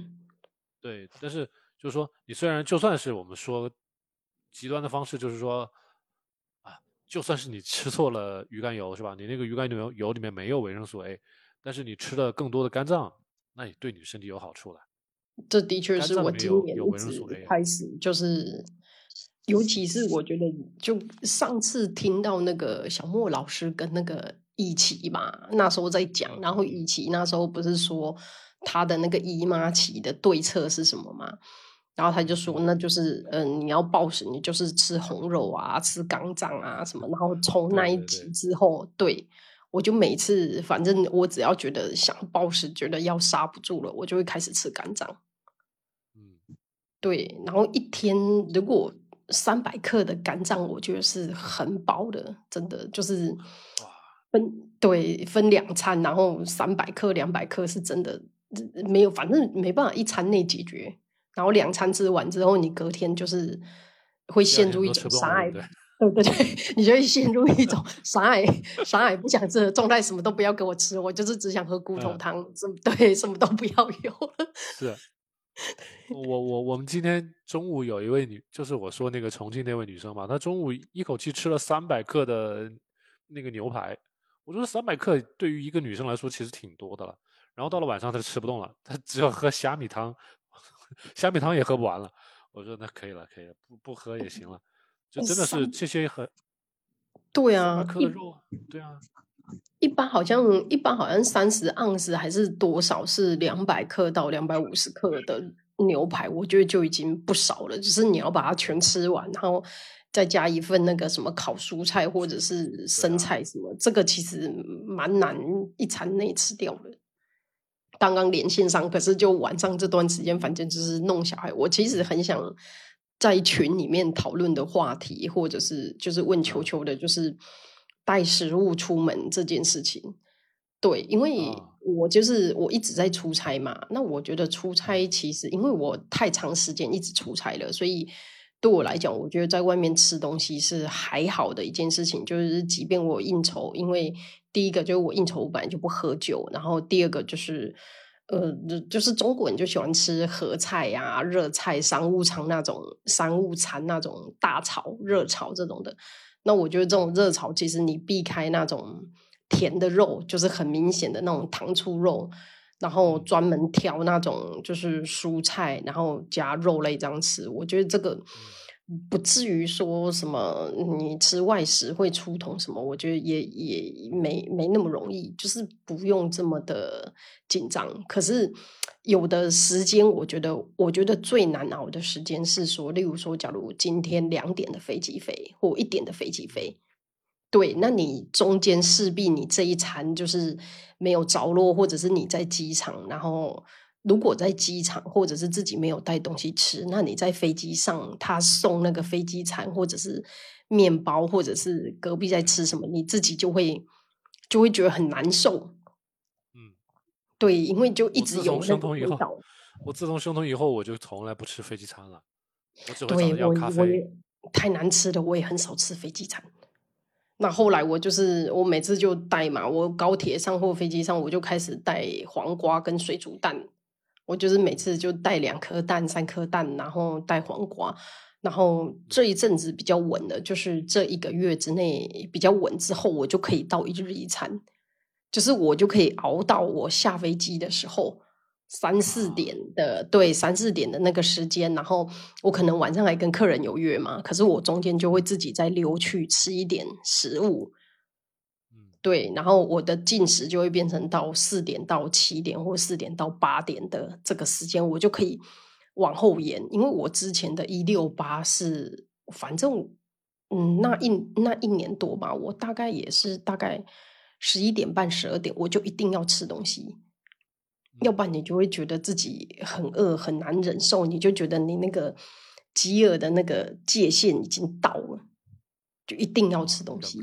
Speaker 1: 对，但是就是说，你虽然就算是我们说极端的方式，就是说啊。就算是你吃错了鱼肝油是吧？你那个鱼肝油油里面没有维生素 A，但是你吃了更多的肝脏，那也对你身体有好处了。
Speaker 4: 这的确是我今年一直开始就是，尤其是我觉得，就上次听到那个小莫老师跟那个易奇嘛，那时候在讲，然后易奇那时候不是说他的那个姨妈期的对策是什么吗？然后他就说，那就是，嗯，你要暴食，你就是吃红肉啊，吃肝脏啊什么。然后从那一集之后，对我就每次，反正我只要觉得想暴食，觉得要刹不住了，我就会开始吃肝脏。嗯，对。然后一天如果三百克的肝脏，我觉得是很饱的，真的就是分对分两餐，然后三百克、两百克是真的没有，反正没办法一餐内解决。然后两餐吃完之后，你隔天就是会陷入一种啥爱，对对对，你就会陷入一种啥爱啥爱不想吃的状态，什么都不要给我吃，我就是只想喝骨头汤，什 对什么都不要有了。
Speaker 1: 是，我我我们今天中午有一位女，就是我说那个重庆那位女生嘛，她中午一口气吃了三百克的那个牛排，我觉得三百克对于一个女生来说其实挺多的了。然后到了晚上她就吃不动了，她只有喝虾米汤。虾米汤也喝不完了，我说那可以了，可以了，不不喝也行了。就真的是这些很
Speaker 4: 对啊，
Speaker 1: 克的肉，对啊。
Speaker 4: 一般好像一般好像三十盎司还是多少是两百克到两百五十克的牛排，我觉得就已经不少了。只是你要把它全吃完，然后再加一份那个什么烤蔬菜或者是生菜什么，这个其实蛮难一餐内吃掉的。刚刚连线上，可是就晚上这段时间，反正就是弄小孩。我其实很想在群里面讨论的话题，或者是就是问球球的，就是带食物出门这件事情。对，因为我就是我一直在出差嘛，那我觉得出差其实因为我太长时间一直出差了，所以对我来讲，我觉得在外面吃东西是还好的一件事情。就是即便我应酬，因为第一个就是我应酬我本来就不喝酒，然后第二个就是，呃，就是中国人就喜欢吃合菜呀、热菜、商务舱那种商务餐那种大炒、热炒这种的。那我觉得这种热炒，其实你避开那种甜的肉，就是很明显的那种糖醋肉，然后专门挑那种就是蔬菜，然后加肉类这样吃，我觉得这个。不至于说什么你吃外食会出桶什么，我觉得也也没没那么容易，就是不用这么的紧张。可是有的时间，我觉得我觉得最难熬的时间是说，例如说，假如今天两点的飞机飞或一点的飞机飞，对，那你中间势必你这一餐就是没有着落，或者是你在机场，然后。如果在机场或者是自己没有带东西吃，那你在飞机上他送那个飞机餐或者是面包，或者是隔壁在吃什么，你自己就会就会觉得很难受。嗯，对，因为就一直有那个味道。
Speaker 1: 我自从生酮以后，我就从来不吃飞机餐了。我只
Speaker 4: 会
Speaker 1: 要咖啡。
Speaker 4: 太难吃的，我也很少吃飞机餐。那后来我就是我每次就带嘛，我高铁上或飞机上我就开始带黄瓜跟水煮蛋。我就是每次就带两颗蛋、三颗蛋，然后带黄瓜，然后这一阵子比较稳的，就是这一个月之内比较稳之后，我就可以到一日一餐，就是我就可以熬到我下飞机的时候三四点的，对三四点的那个时间，然后我可能晚上还跟客人有约嘛，可是我中间就会自己再溜去吃一点食物。对，然后我的进食就会变成到四点到七点，或四点到八点的这个时间，我就可以往后延，因为我之前的一六八是，反正嗯，那一那一年多吧，我大概也是大概十一点半、十二点，我就一定要吃东西，要不然你就会觉得自己很饿，很难忍受，你就觉得你那个饥饿的那个界限已经到了，就一定要吃东西。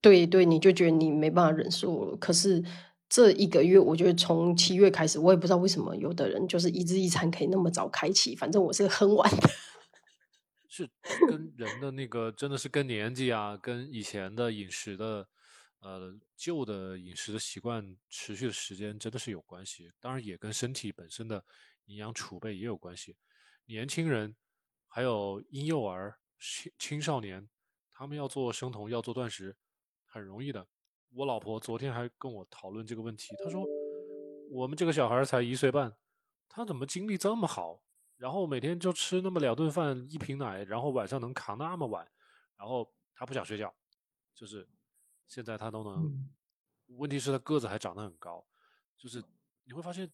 Speaker 4: 对对，你就觉得你没办法忍受了。可是这一个月，我觉得从七月开始，我也不知道为什么，有的人就是一日一餐可以那么早开启，反正我是很晚的。
Speaker 1: 是跟人的那个真的是跟年纪啊，跟以前的饮食的呃旧的饮食的习惯持续的时间真的是有关系。当然也跟身体本身的营养储备也有关系。年轻人还有婴幼儿、青青少年，他们要做生酮，要做断食。很容易的，我老婆昨天还跟我讨论这个问题。她说，我们这个小孩才一岁半，他怎么精力这么好？然后每天就吃那么两顿饭，一瓶奶，然后晚上能扛那么晚，然后他不想睡觉，就是现在他都能。问题是他个子还长得很高，就是你会发现，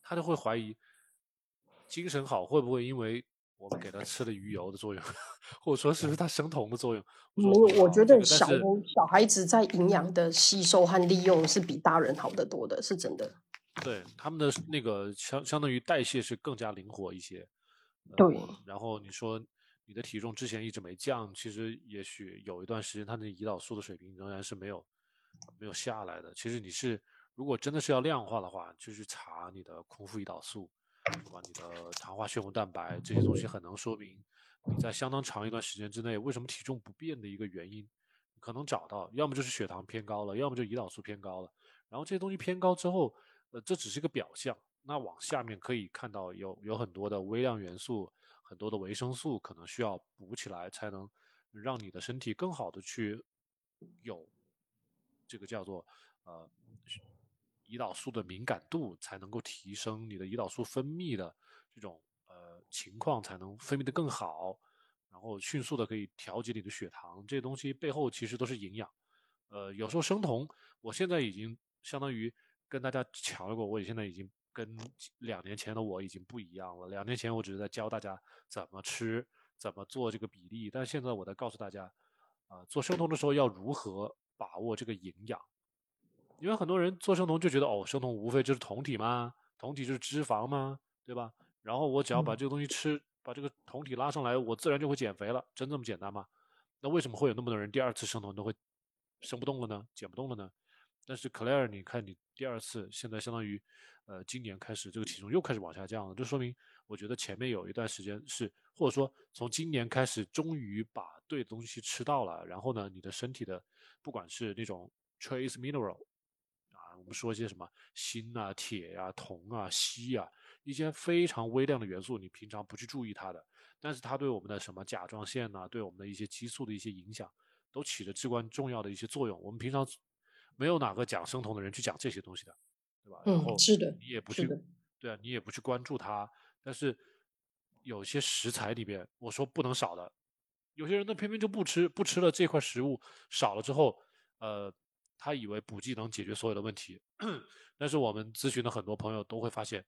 Speaker 1: 他就会怀疑精神好会不会因为。我们给他吃的鱼油的作用，或者说是不是他生酮的作用？
Speaker 4: 没有，我觉得小小孩子在营养的吸收和利用是比大人好得多的，是真的。
Speaker 1: 对，他们的那个相相当于代谢是更加灵活一些。
Speaker 4: 对。
Speaker 1: 然后你说你的体重之前一直没降，其实也许有一段时间它的胰岛素的水平仍然是没有没有下来的。其实你是如果真的是要量化的话，就去查你的空腹胰岛素。是吧？你的糖化血红蛋白这些东西很能说明你在相当长一段时间之内为什么体重不变的一个原因，可能找到，要么就是血糖偏高了，要么就胰岛素偏高了。然后这些东西偏高之后，呃，这只是一个表象。那往下面可以看到有有很多的微量元素，很多的维生素可能需要补起来，才能让你的身体更好的去有这个叫做呃。胰岛素的敏感度才能够提升，你的胰岛素分泌的这种呃情况才能分泌的更好，然后迅速的可以调节你的血糖。这些东西背后其实都是营养。呃，有时候生酮，我现在已经相当于跟大家强调过，我现在已经跟两年前的我已经不一样了。两年前我只是在教大家怎么吃，怎么做这个比例，但现在我在告诉大家，啊，做生酮的时候要如何把握这个营养。因为很多人做生酮就觉得哦，生酮无非就是酮体嘛，酮体就是脂肪嘛，对吧？然后我只要把这个东西吃，把这个酮体拉上来，我自然就会减肥了，真这么简单吗？那为什么会有那么多人第二次生酮都会生不动了呢？减不动了呢？但是 Claire，你看你第二次现在相当于，呃，今年开始这个体重又开始往下降了，就说明我觉得前面有一段时间是，或者说从今年开始终于把对的东西吃到了，然后呢，你的身体的不管是那种 trace mineral 啊。我们说一些什么锌啊、铁呀、铜啊、锡啊，一些非常微量的元素，你平常不去注意它的，但是它对我们的什么甲状腺呐，对我们的一些激素的一些影响，都起着至关重要的一些作用。我们平常没有哪个讲生酮的人去讲这些东西的，对吧？
Speaker 4: 嗯，是的，
Speaker 1: 你也不去，对啊，你也不去关注它。但是有些食材里边，我说不能少的，有些人呢偏偏就不吃，不吃了这块食物少了之后，呃。他以为补剂能解决所有的问题，但是我们咨询的很多朋友都会发现，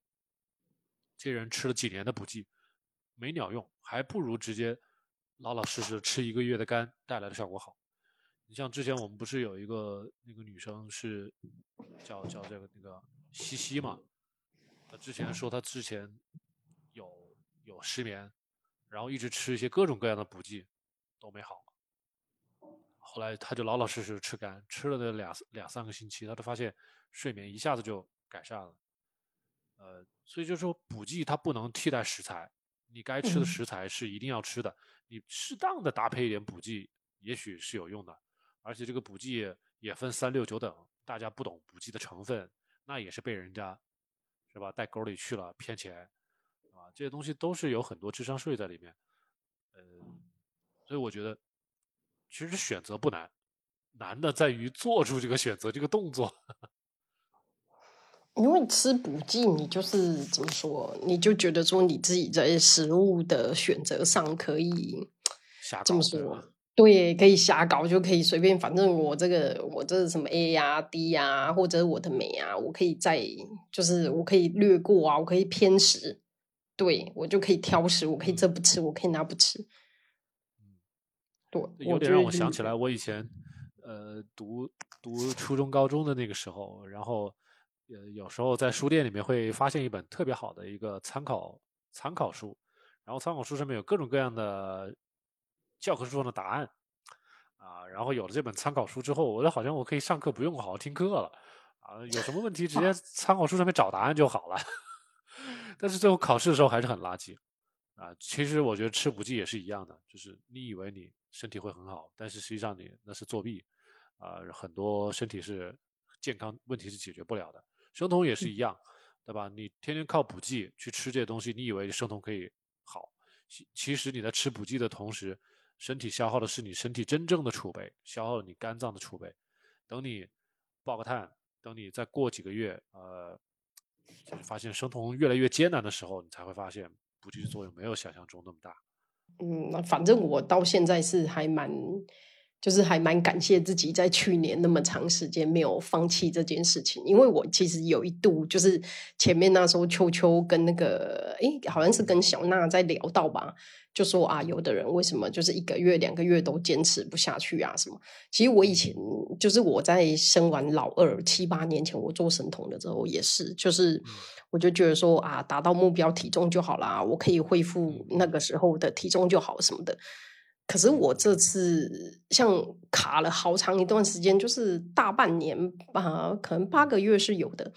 Speaker 1: 这人吃了几年的补剂没鸟用，还不如直接老老实实吃一个月的肝带来的效果好。你像之前我们不是有一个那个女生是叫叫这个那个西西嘛，她之前说她之前有有失眠，然后一直吃一些各种各样的补剂都没好。后来她就老老实实吃肝，吃了那两两三个星期，她就发现睡眠一下子就改善了。呃，所以就说补剂它不能替代食材，你该吃的食材是一定要吃的。你适当的搭配一点补剂，也许是有用的。而且这个补剂也分三六九等，大家不懂补剂的成分，那也是被人家是吧带沟里去了骗钱，啊，这些东西都是有很多智商税在里面。呃，所以我觉得。其实选择不难，难的在于做出这个选择这个动作。
Speaker 4: 因为吃补剂，你就是怎么说，你就觉得说你自己在食物的选择上可以
Speaker 1: 这
Speaker 4: 么说，对，可以瞎搞，就可以随便，反正我这个我这什么 A 呀、D 呀，或者我的美啊，我可以再就是我可以略过啊，我可以偏食，对我就可以挑食，我可以这不吃，我可以那不吃。对，
Speaker 1: 有点让我想起来我以前呃读读初中高中的那个时候，然后呃有时候在书店里面会发现一本特别好的一个参考参考书，然后参考书上面有各种各样的。教科书上的答案啊，然后有了这本参考书之后，我觉得好像我可以上课不用好好听课了啊，有什么问题直接 参考书上面找答案就好了。但是最后考试的时候还是很垃圾啊。其实我觉得吃补剂也是一样的，就是你以为你身体会很好，但是实际上你那是作弊啊，很多身体是健康问题是解决不了的。生酮也是一样，对吧？你天天靠补剂去吃这些东西，你以为生酮可以好，其其实你在吃补剂的同时。身体消耗的是你身体真正的储备，消耗了你肝脏的储备。等你爆个碳，等你再过几个月，呃，发现生酮越来越艰难的时候，你才会发现补剂的作用没有想象中那么大。
Speaker 4: 嗯，那反正我到现在是还蛮。就是还蛮感谢自己在去年那么长时间没有放弃这件事情，因为我其实有一度就是前面那时候秋秋跟那个诶好像是跟小娜在聊到吧，就说啊有的人为什么就是一个月两个月都坚持不下去啊什么？其实我以前就是我在生完老二七八年前我做神童的时候也是，就是我就觉得说啊达到目标体重就好啦，我可以恢复那个时候的体重就好什么的。可是我这次像卡了好长一段时间，就是大半年吧，可能八个月是有的。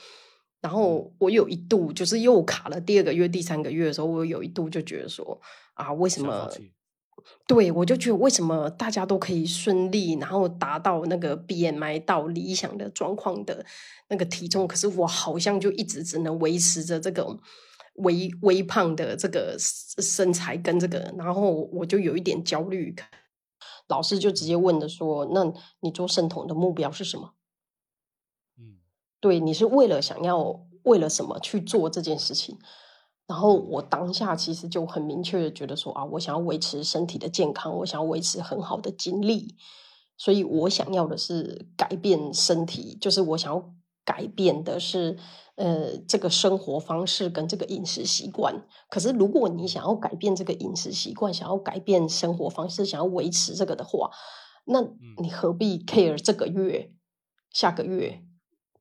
Speaker 4: 然后我有一度就是又卡了第二个月、第三个月的时候，我有一度就觉得说啊，为什么？对我就觉得为什么大家都可以顺利，然后达到那个 BMI 到理想的状况的那个体重，可是我好像就一直只能维持着这种。微微胖的这个身材跟这个，然后我就有一点焦虑。老师就直接问的说：“那你做生酮的目标是什么？”嗯，对你是为了想要为了什么去做这件事情？然后我当下其实就很明确的觉得说啊，我想要维持身体的健康，我想要维持很好的精力，所以我想要的是改变身体，就是我想要改变的是。呃，这个生活方式跟这个饮食习惯，可是如果你想要改变这个饮食习惯，想要改变生活方式，想要维持这个的话，那你何必 care 这个月、下个月？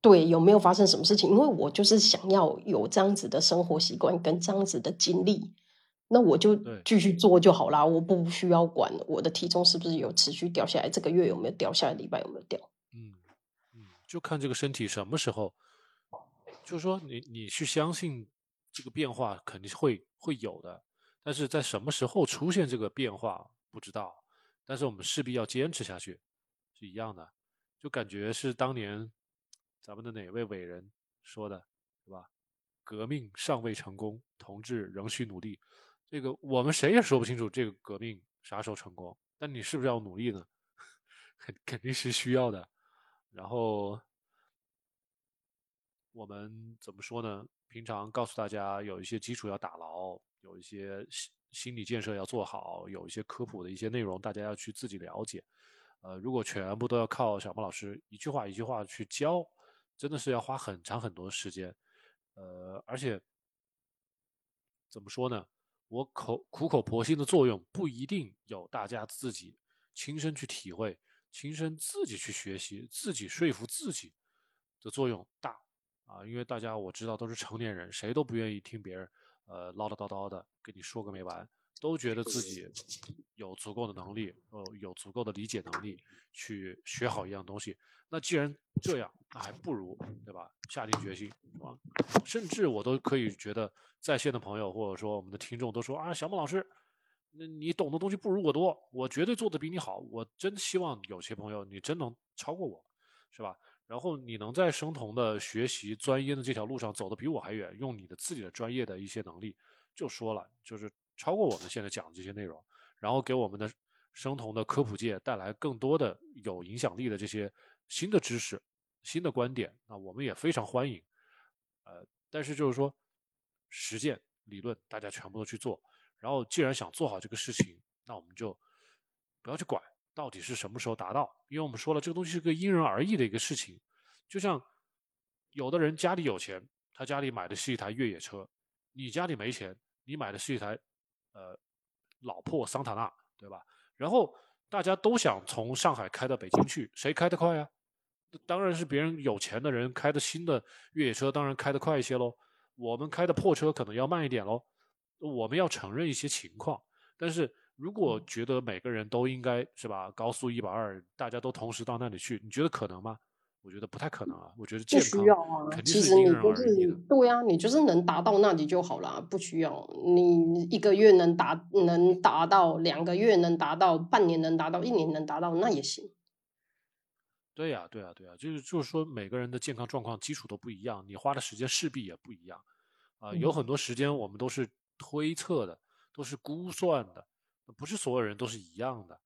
Speaker 4: 对，有没有发生什么事情？因为我就是想要有这样子的生活习惯跟这样子的经历，那我就继续做就好啦，我不需要管我的体重是不是有持续掉下来，这个月有没有掉下来，礼拜有没有掉？
Speaker 1: 嗯嗯，就看这个身体什么时候。就是说，你你去相信这个变化肯定是会会有的，但是在什么时候出现这个变化不知道，但是我们势必要坚持下去，是一样的。就感觉是当年咱们的哪位伟人说的，是吧？革命尚未成功，同志仍需努力。这个我们谁也说不清楚这个革命啥时候成功，但你是不是要努力呢？肯肯定是需要的。然后。我们怎么说呢？平常告诉大家有一些基础要打牢，有一些心心理建设要做好，有一些科普的一些内容，大家要去自己了解。呃，如果全部都要靠小莫老师一句话一句话去教，真的是要花很长很多时间。呃，而且怎么说呢？我口苦口婆心的作用不一定有大家自己亲身去体会、亲身自己去学习、自己说服自己的作用大。啊，因为大家我知道都是成年人，谁都不愿意听别人，呃，唠唠叨叨的跟你说个没完，都觉得自己有足够的能力，呃，有足够的理解能力去学好一样东西。那既然这样，那还不如对吧？下定决心，是吧？甚至我都可以觉得，在线的朋友或者说我们的听众都说啊，小孟老师，那你懂的东西不如我多，我绝对做的比你好。我真希望有些朋友你真能超过我，是吧？然后你能在生酮的学习钻研的这条路上走得比我还远，用你的自己的专业的一些能力，就说了，就是超过我们现在讲的这些内容，然后给我们的生酮的科普界带来更多的有影响力的这些新的知识、新的观点，那我们也非常欢迎。呃，但是就是说，实践理论大家全部都去做，然后既然想做好这个事情，那我们就不要去管到底是什么时候达到？因为我们说了，这个东西是个因人而异的一个事情。就像有的人家里有钱，他家里买的是一台越野车；你家里没钱，你买的是一台呃老破桑塔纳，对吧？然后大家都想从上海开到北京去，谁开得快呀？当然是别人有钱的人开的新的越野车，当然开得快一些喽。我们开的破车可能要慢一点喽。我们要承认一些情况，但是如果觉得每个人都应该是吧，高速一百二，大家都同时到那里去，你觉得可能吗？我觉得不太可能啊。我觉得
Speaker 4: 不需要啊，其实你就是对啊，你就是能达到那里就好了，不需要你一个月能达能达到，两个月能达到，半年能达到，一年能达到，那也行。
Speaker 1: 对呀，对呀，对呀，就是就是说每个人的健康状况基础都不一样，你花的时间势必也不一样啊。有很多时间我们都是。推测的都是估算的，不是所有人都是一样的。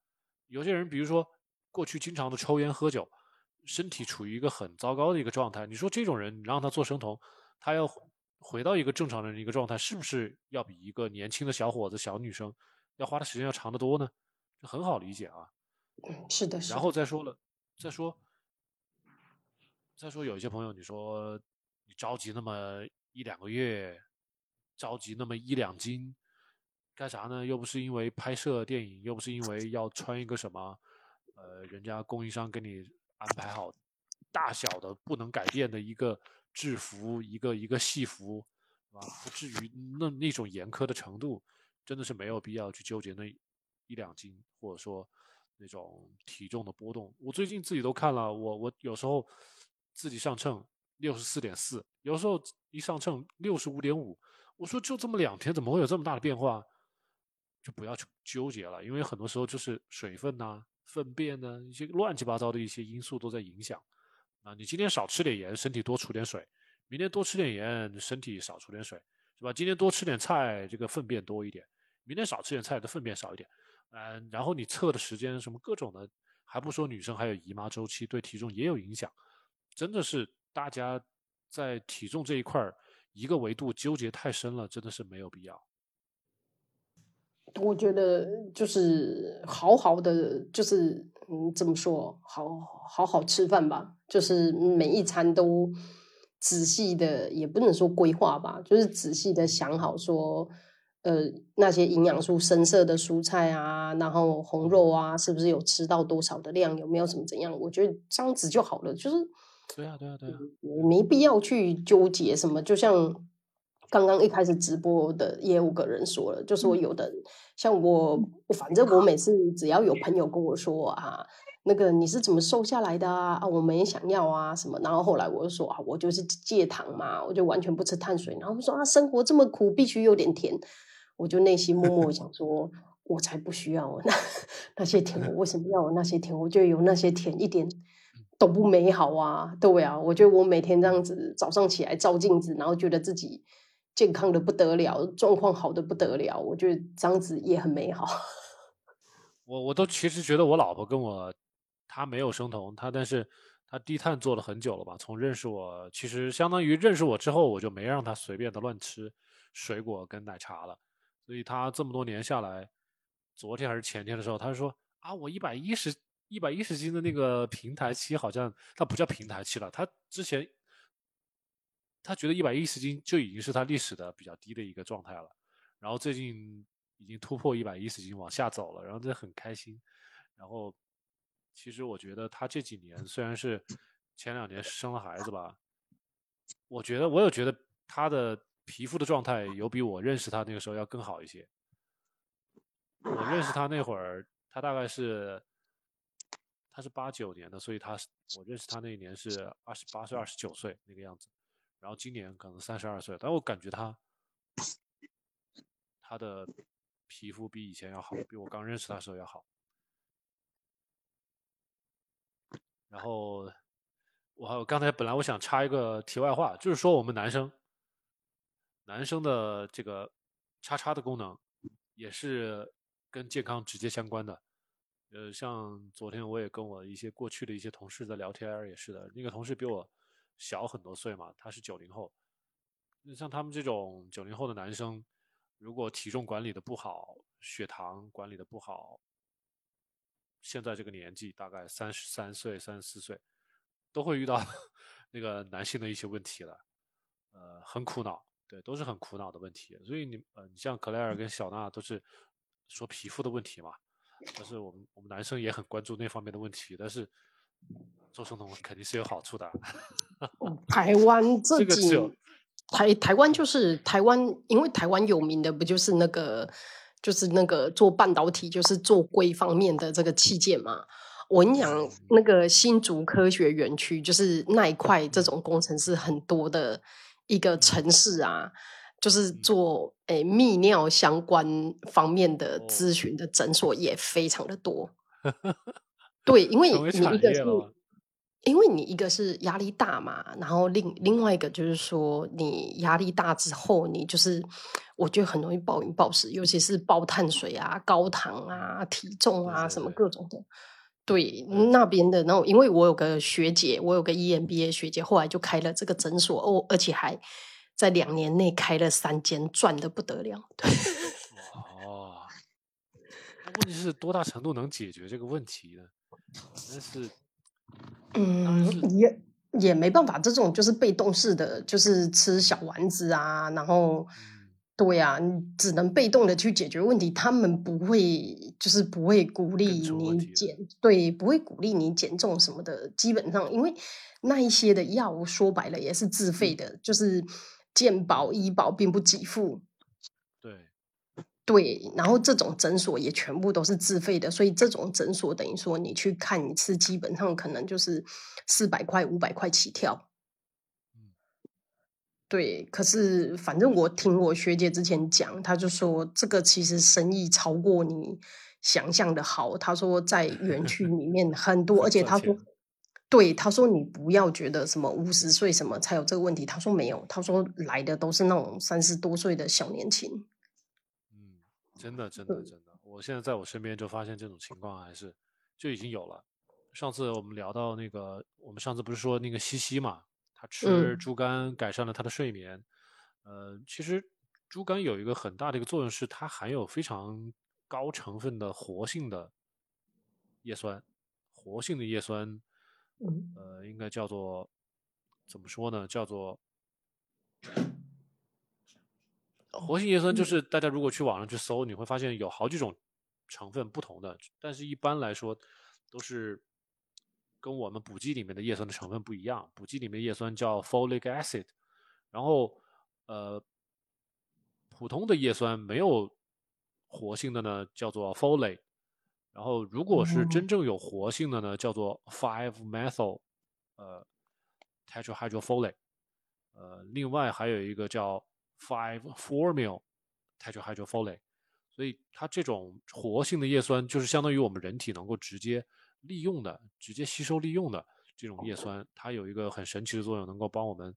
Speaker 1: 有些人，比如说过去经常的抽烟喝酒，身体处于一个很糟糕的一个状态。你说这种人，你让他做生酮，他要回到一个正常人的一个状态，是不是要比一个年轻的小伙子、小女生要花的时间要长得多呢？这很好理解啊。
Speaker 4: 是的。
Speaker 1: 然后再说了，再说，再说有一些朋友，你说你着急那么一两个月。着急那么一两斤，干啥呢？又不是因为拍摄电影，又不是因为要穿一个什么，呃，人家供应商给你安排好大小的不能改变的一个制服，一个一个戏服，啊，不至于那那种严苛的程度，真的是没有必要去纠结那一两斤，或者说那种体重的波动。我最近自己都看了，我我有时候自己上秤六十四点四，有时候一上秤六十五点五。我说就这么两天，怎么会有这么大的变化？就不要去纠结了，因为很多时候就是水分呐、粪便呐一些乱七八糟的一些因素都在影响。啊，你今天少吃点盐，身体多储点水；明天多吃点盐，身体少储点水，是吧？今天多吃点菜，这个粪便多一点；明天少吃点菜，的粪便少一点。嗯，然后你测的时间什么各种的，还不说女生还有姨妈周期，对体重也有影响。真的是大家在体重这一块儿。一个维度纠结太深了，真的是没有必要。
Speaker 4: 我觉得就是好好的，就是嗯，怎么说，好好好吃饭吧，就是每一餐都仔细的，也不能说规划吧，就是仔细的想好说，呃，那些营养素深色的蔬菜啊，然后红肉啊，是不是有吃到多少的量，有没有什么怎样？我觉得这样子就好了，就是。
Speaker 1: 对啊，对啊，对啊，
Speaker 4: 没必要去纠结什么。就像刚刚一开始直播的也有个人说了，就说有的像我，反正我每次只要有朋友跟我说啊，那个你是怎么瘦下来的啊？啊，我们也想要啊什么。然后后来我就说啊，我就是戒糖嘛，我就完全不吃碳水。然后说啊，生活这么苦，必须有点甜。我就内心默默想说，我才不需要那 那些甜，我为什么要那些甜？我就有那些甜一点。都不美好啊，对啊，我觉得我每天这样子早上起来照镜子，然后觉得自己健康的不得了，状况好的不得了，我觉得这样子也很美好。
Speaker 1: 我我都其实觉得我老婆跟我，她没有生酮，她但是她低碳做了很久了吧？从认识我，其实相当于认识我之后，我就没让她随便的乱吃水果跟奶茶了。所以她这么多年下来，昨天还是前天的时候，她说啊，我一百一十。一百一十斤的那个平台期好像他不叫平台期了，他之前他觉得一百一十斤就已经是他历史的比较低的一个状态了，然后最近已经突破一百一十斤往下走了，然后这很开心。然后其实我觉得他这几年虽然是前两年生了孩子吧，我觉得我有觉得他的皮肤的状态有比我认识他那个时候要更好一些。我认识他那会儿，他大概是。他是八九年的，所以他我认识他那一年是二十八岁、二十九岁那个样子，然后今年可能三十二岁，但我感觉他他的皮肤比以前要好，比我刚认识他的时候要好。然后我还有刚才本来我想插一个题外话，就是说我们男生男生的这个叉叉的功能也是跟健康直接相关的。呃，像昨天我也跟我一些过去的一些同事在聊天，也是的。那个同事比我小很多岁嘛，他是九零后。那像他们这种九零后的男生，如果体重管理的不好，血糖管理的不好，现在这个年纪，大概三十三岁、三十四岁，都会遇到 那个男性的一些问题了，呃，很苦恼，对，都是很苦恼的问题。所以你呃，你像克莱尔跟小娜都是说皮肤的问题嘛，但是我们我们男生也很关注那方面的问题，但是做总统肯定是有好处的。
Speaker 4: 台湾 这几
Speaker 1: 这个是有
Speaker 4: 台台湾就是台湾，因为台湾有名的不就是那个就是那个做半导体，就是做硅方面的这个器件嘛。我跟你讲，那个新竹科学园区就是那一块这种工程师很多的一个城市啊，就是做诶泌尿相关方面的
Speaker 1: 哦
Speaker 4: 咨询的诊所也非常的多。对，因为你一个是因为你一个是压力大嘛，然后另另外一个就是说，你压力大之后，你就是我觉得很容易暴饮暴食，尤其是暴碳水啊、高糖啊、体重啊什么各种的。对那边的，然后因为我有个学姐，我有个 E EMBA 学姐，后来就开了这个诊所哦，而且还在两年内开了三间，赚的不得了。对，
Speaker 1: 哦，那问题是多大程度能解决这个问题呢？但是
Speaker 4: 嗯，也也没办法，这种就是被动式的，就是吃小丸子啊，然后
Speaker 1: 嗯
Speaker 4: 对呀、你只能被动的去解决问题，他们不会就是不会鼓励你减，对，不会鼓励你减重什么的。基本上，因为那一些的药说白了也是自费的，就是健保医保并不给付。
Speaker 1: 对，
Speaker 4: 对，然后这种诊所也全部都是自费的，所以这种诊所等于说你去看一次，基本上可能就是四百块、五百块起跳。
Speaker 1: 嗯
Speaker 4: 对，可是反正我听我学姐之前讲，她就说这个其实生意超过你想象的好。她说在园区里面很多，而且她说对，他说你不要觉得什么五十岁什么才有这个问题，他说没有，他说来的都是那种三十多岁的小年轻。
Speaker 1: 嗯，真的，真的，
Speaker 4: 嗯
Speaker 1: 真的，我现在在我身边就发现这种情况还是就已经有了。上次我们聊到那个，我们上次不是说那个西西嘛，他吃
Speaker 4: 嗯
Speaker 1: 猪肝改善了他的睡眠。呃，其实猪肝有一个很大的一个作用是，它含有非常高成分的活性的叶酸，活性的叶酸，
Speaker 4: 嗯
Speaker 1: 呃，应该叫做怎么说呢？叫做活性叶酸，就是大家如果去网上去搜，你会发现有好几种成分不同的，但是一般来说都是跟我们补剂里面的叶酸的成分不一样。补剂里面的叶酸叫 folic acid，然后呃，普通的叶酸没有活性的呢，叫做 folate。然后如果是真正有活性的呢，叫做 five methyl 呃 tetrahydrofolate。呃，另外还有一个叫 five formyl tetrahydrofolate。所以它这种活性的叶酸，就是相当于我们人体能够直接利用的、直接吸收利用的这种叶酸，它有一个很神奇的作用，能够帮我们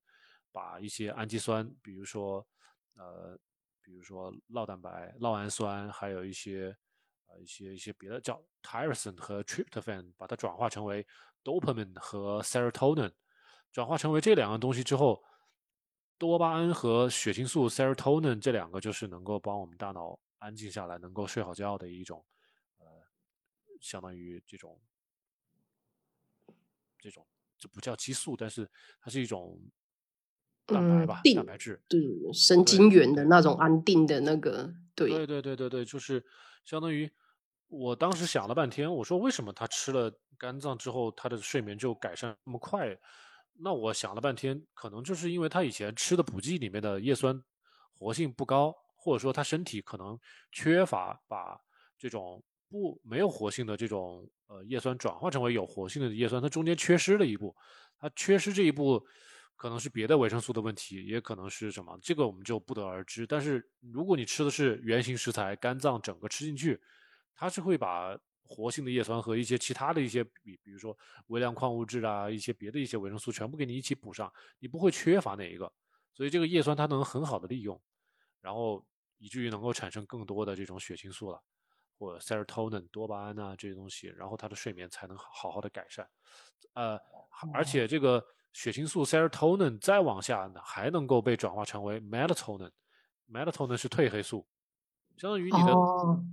Speaker 1: 把一些氨基酸，比如说呃，比如说酪蛋白、酪氨酸，还有一些呃一些一些别的叫 tyrosine 和 tryptophan，把它转化成为 dopamine 和 serotonin，转化成为这两个东西之后，多巴胺和血清素 serotonin 这两个就是能够帮我们大脑安静下来，能够睡好觉的一种，呃，相当于这种这种这不叫激素，但是它是一种蛋白吧，
Speaker 4: 嗯
Speaker 1: 蛋白质。
Speaker 4: 对，神经元的那种安定的那个，对，
Speaker 1: 对对对对对，就是相当于我当时想了半天，我说为什么他吃了肝脏之后，他的睡眠就改善那么快？那我想了半天，可能就是因为他以前吃的补剂里面的叶酸活性不高，或者说他身体可能缺乏把这种不没有活性的这种呃叶酸转化成为有活性的叶酸，它中间缺失了一步，它缺失这一步。可能是别的维生素的问题，也可能是什么，这个我们就不得而知。但是如果你吃的是原型食材，肝脏整个吃进去，它是会把活性的叶酸和一些其他的一些，比比如说微量矿物质啊，一些别的一些维生素，全部给你一起补上，你不会缺乏哪一个。所以这个叶酸它能很好的利用，然后以至于能够产生更多的这种血清素了，或者 serotonin 多巴胺啊这些东西，然后它的睡眠才能好好好的改善。呃，而且这个血清素 serotonin 再往下呢，还能够被转化成为 melatonin。melatonin 是褪黑素，相当于你的、
Speaker 4: 哦，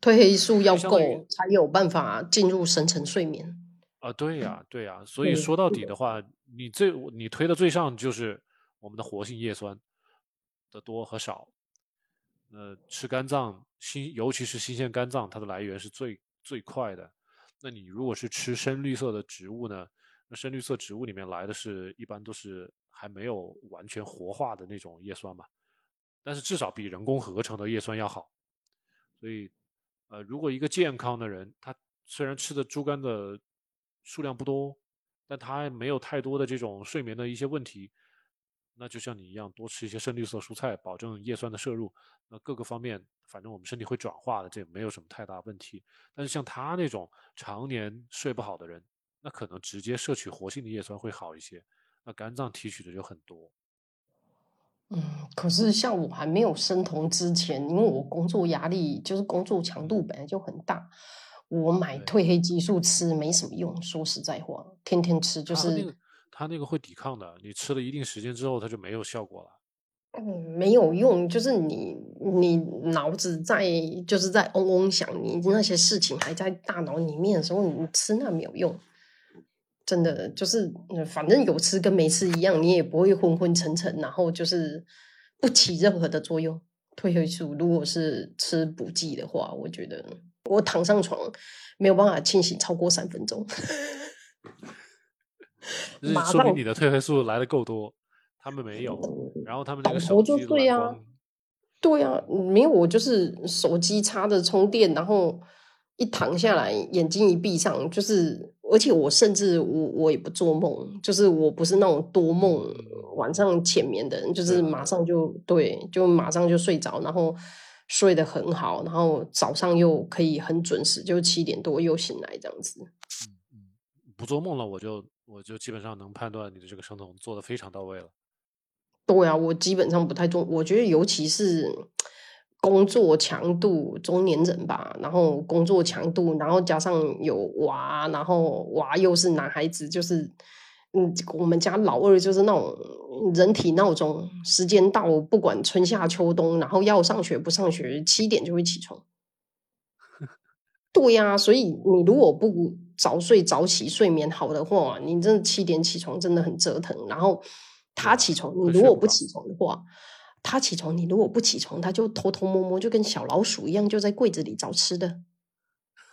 Speaker 4: 褪褪黑素要够才有办法进入深层睡眠。
Speaker 1: 啊，对呀，对呀，所以说到底的话，你最你推的最上就是我们的活性叶酸的多和少。呃，吃肝脏新，尤其是新鲜肝脏，它的来源是最最快的。那你如果是吃深绿色的植物呢？那深绿色植物里面来的是一般都是还没有完全活化的那种叶酸嘛，但是至少比人工合成的叶酸要好。所以，呃，如果一个健康的人，他虽然吃的猪肝的数量不多，但他没有太多的这种睡眠的一些问题，那就像你一样，多吃一些深绿色蔬菜，保证叶酸的摄入，那各个方面，反正我们身体会转化的，这也没有什么太大问题。但是像他那种常年睡不好的人，那可能直接摄取活性的叶酸会好一些，那肝脏提取的就很多。
Speaker 4: 嗯，可是像我还没有生酮之前，因为我工作压力就是工作强度本来就很大，我买褪黑激素吃没什么用。说实在话，天天吃就是
Speaker 1: 它那个它那个会抵抗的，你吃了一定时间之后，它就没有效果了。
Speaker 4: 嗯没有用，就是你你脑子在就是在嗡嗡响，你那些事情还在大脑里面的时候，你吃那没有用。真的就是，嗯反正有吃跟没吃一样，你也不会昏昏沉沉，然后就是不起任何的作用。褪黑素如果是吃补剂的话，我觉得我躺上床没有办法清醒超过三分钟，
Speaker 1: 就是 说明你的褪黑素来的够多，他们没有，然后他们那个
Speaker 4: 倒头就
Speaker 1: 对呀
Speaker 4: 对啊，没有我就是手机插着充电，然后一躺下来，眼睛一闭上，就是，而且我甚至我我也不做梦，就是我不是那种多梦晚上浅眠的人，就是马上就对，就马上就睡着，然后睡得很好，然后早上又可以很准时，就七点多又醒来这样子。
Speaker 1: 不做梦了，我就我就基本上能判断你的这个生酮做的非常到位了。
Speaker 4: 对啊，我基本上不太做，我觉得尤其是工作强度，中年人吧，然后工作强度，然后加上有娃，然后娃又是男孩子，就是嗯，我们家老二就是那种人体闹钟，时间到不管春夏秋冬，然后要上学不上学，七点就会起床。对呀、所以你如果不早睡早起，睡眠好的话，你真的七点起床真的很折腾。然后他
Speaker 1: 啊
Speaker 4: 起床，你如果不起床的话，他起床，你如果不起床，他就偷偷摸摸，就跟小老鼠一样，就在柜子里找吃的，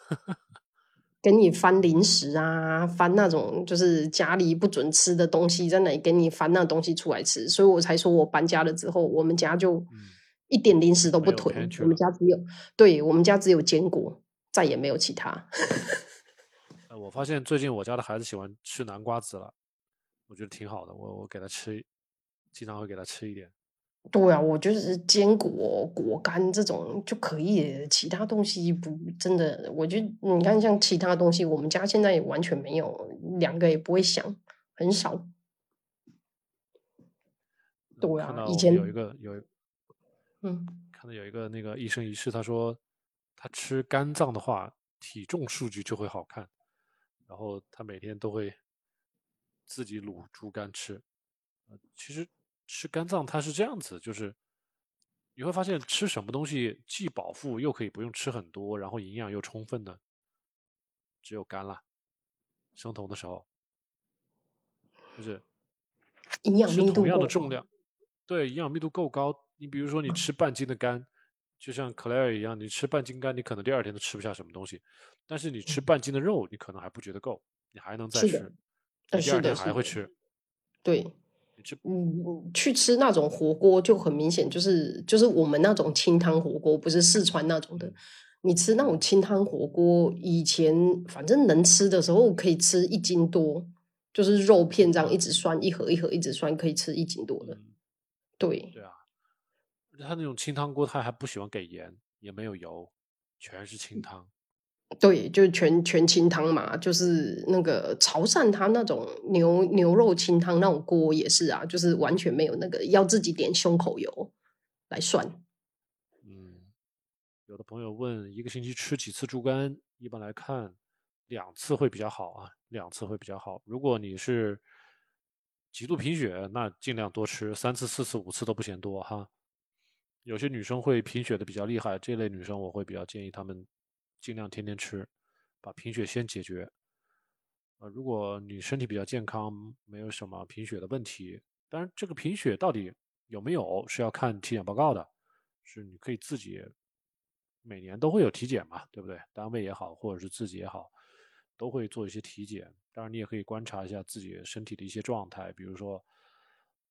Speaker 4: 给你翻零食啊，翻那种就是家里不准吃的东西，在那里给你翻那东西出来吃。所以我才说我搬家了之后，我们家就
Speaker 1: 嗯
Speaker 4: 一点零食都不囤我们家只有对我们家只有坚果，再也没有其他。
Speaker 1: 呃，我发现最近我家的孩子喜欢吃南瓜子了，我觉得挺好的，我我给他吃，经常会给他吃一点。
Speaker 4: 对啊，我就是坚果、果干这种就可以，其他东西不真的。我觉得你看，像其他东西，我们家现在也完全没有，两个也不会想，很少。对啊以前
Speaker 1: 有一个有一
Speaker 4: 嗯，
Speaker 1: 看到有一个那个一生一世，他说他吃肝脏的话，体重数据就会好看，然后他每天都会自己卤猪肝吃。呃，其实吃肝脏它是这样子，就是你会发现吃什么东西既饱腹又可以不用吃很多，然后营养又充分的，只有肝了。生酮的时候，就是
Speaker 4: 营养密度同样
Speaker 1: 的重量，对，营养密度够高。你比如说，你吃半斤的肝，就像 Claire 一样，你吃半斤肝，你可能第二天都吃不下什么东西。但是你吃半斤的肉，你可能还不觉得够，你还能再吃，第二天还会吃。
Speaker 4: 对，
Speaker 1: 你吃
Speaker 4: 嗯，去吃那种火锅就很明显，就是就是我们那种清汤火锅，不是四川那种的。你吃那种清汤火锅，以前反正能吃的时候可以吃一斤多，就是肉片这样一直涮，一盒一盒一直涮，可以吃一斤多的。
Speaker 1: 嗯，
Speaker 4: 对，
Speaker 1: 对啊，他那种清汤锅，他还不喜欢给盐，也没有油，全是清汤。
Speaker 4: 对，就是全全清汤嘛，就是那个潮汕它那种牛牛肉清汤那种锅也是啊，就是完全没有那个要自己点胸口油来涮。
Speaker 1: 嗯，有的朋友问一个星期吃几次猪肝？一般来看，两次会比较好啊，两次会比较好。如果你是极度贫血，那尽量多吃，三次、四次、五次都不嫌多哈。有些女生会贫血的比较厉害，这类女生我会比较建议她们尽量天天吃，把贫血先解决。呃，如果你身体比较健康，没有什么贫血的问题，当然这个贫血到底有没有是要看体检报告的，是你可以自己每年都会有体检嘛，对不对？单位也好，或者是自己也好，都会做一些体检。当然，你也可以观察一下自己身体的一些状态，比如说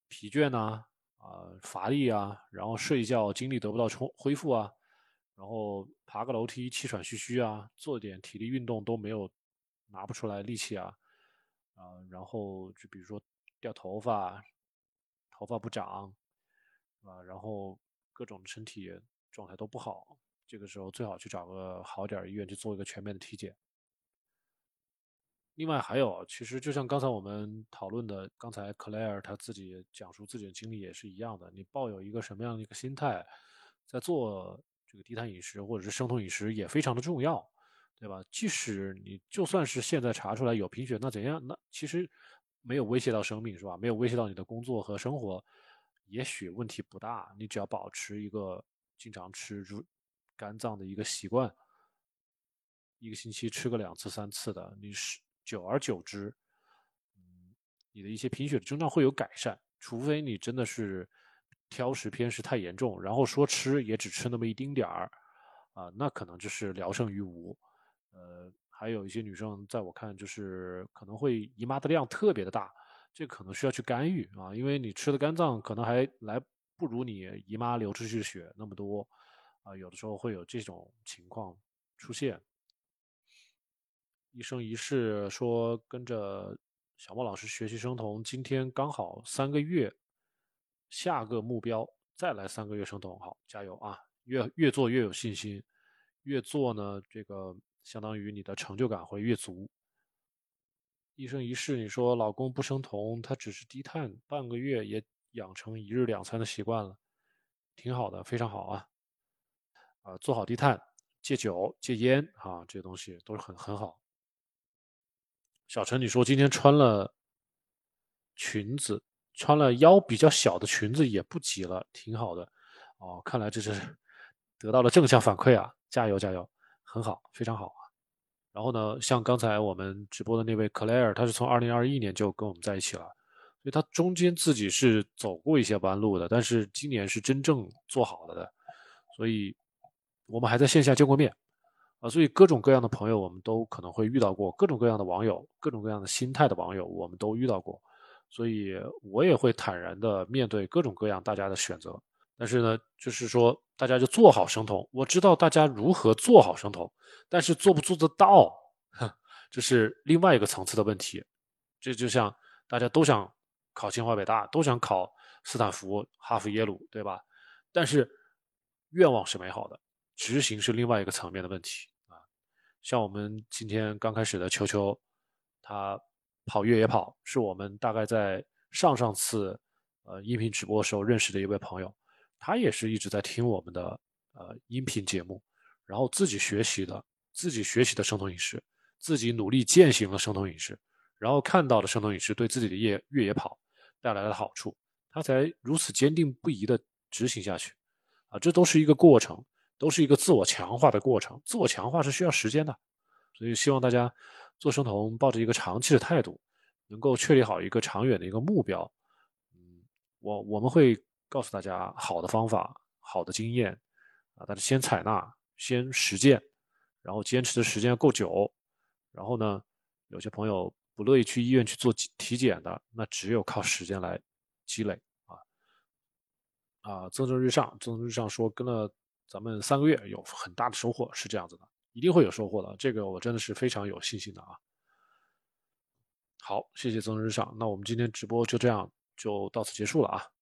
Speaker 1: 疲倦呐，啊乏力啊，然后睡觉精力得不到充恢复啊，然后爬个楼梯气喘吁吁啊，做点体力运动都没有。拿不出来力气啊，啊，然后就比如说掉头发，头发不长，啊，然后各种身体状态都不好，这个时候最好去找个好点儿医院去做一个全面的体检。另外还有，其实就像刚才我们讨论的，刚才 Claire 他自己讲述自己的经历也是一样的，你抱有一个什么样的一个心态，在做这个低碳饮食或者是生酮饮食也非常的重要。对吧？即使你就算是现在查出来有贫血，那怎样？那其实没有威胁到生命，是吧？没有威胁到你的工作和生活，也许问题不大。你只要保持一个经常吃入肝脏的一个习惯，一个星期吃个两次、三次的，你是久而久之，嗯，你的一些贫血的症状会有改善。除非你真的是挑食偏食太严重，然后说吃也只吃那么一丁点儿，啊，那可能就是聊胜于无。呃，还有一些女生，在我看就是可能会姨妈的量特别的大，这可能需要去干预啊，因为你吃的肝脏可能还来不如你姨妈流出去的血那么多，啊，有的时候会有这种情况出现。一生一世说跟着小莫老师学习生酮，今天刚好三个月，下个目标再来三个月生酮，好，加油啊！越越做越有信心，越做呢这个。相当于你的成就感会越足。一生一世，你说老公不生酮，他只是低碳，半个月也养成一日两餐的习惯了，挺好的，非常好啊！啊，做好低碳，戒酒、戒烟啊，这些东西都是很很好。小陈，你说今天穿了裙子，穿了腰比较小的裙子也不挤了，挺好的。哦，看来这是得到了正向反馈啊！加油加油！很好，非常好啊。然后呢，像刚才我们直播的那位 Claire，他是从二零二一年就跟我们在一起了，所以他中间自己是走过一些弯路的，但是今年是真正做好了的。所以我们还在线下见过面啊，所以各种各样的朋友我们都可能会遇到过，各种各样的网友，各种各样的心态的网友我们都遇到过，所以我也会坦然的面对各种各样大家的选择。但是呢，就是说，大家就做好生酮。我知道大家如何做好生酮，但是做不做得到，这是另外一个层次的问题。这就像大家都想考清华北大，都想考斯坦福、哈佛、耶鲁，对吧？但是愿望是美好的，执行是另外一个层面的问题啊。像我们今天刚开始的球球，他跑越野跑，是我们大概在上上次呃音频直播的时候认识的一位朋友。他也是一直在听我们的呃音频节目，然后自己学习的，自己学习的生酮饮食，自己努力践行了生酮饮食，然后看到了生酮饮食对自己的越越野跑带来的好处，他才如此坚定不移的执行下去。啊，这都是一个过程，都是一个自我强化的过程。自我强化是需要时间的，所以希望大家做生酮抱着一个长期的态度，能够确立好一个长远的一个目标。嗯，我我们会。告诉大家好的方法、好的经验啊，但是先采纳、先实践，然后坚持的时间够久，然后呢，有些朋友不乐意去医院去做体检的，那只有靠时间来积累啊啊，蒸蒸日上，蒸蒸日上说跟了咱们三个月有很大的收获，是这样子的，一定会有收获的，这个我真的是非常有信心的啊。好，谢谢曾日上，那我们今天直播就这样就到此结束了啊。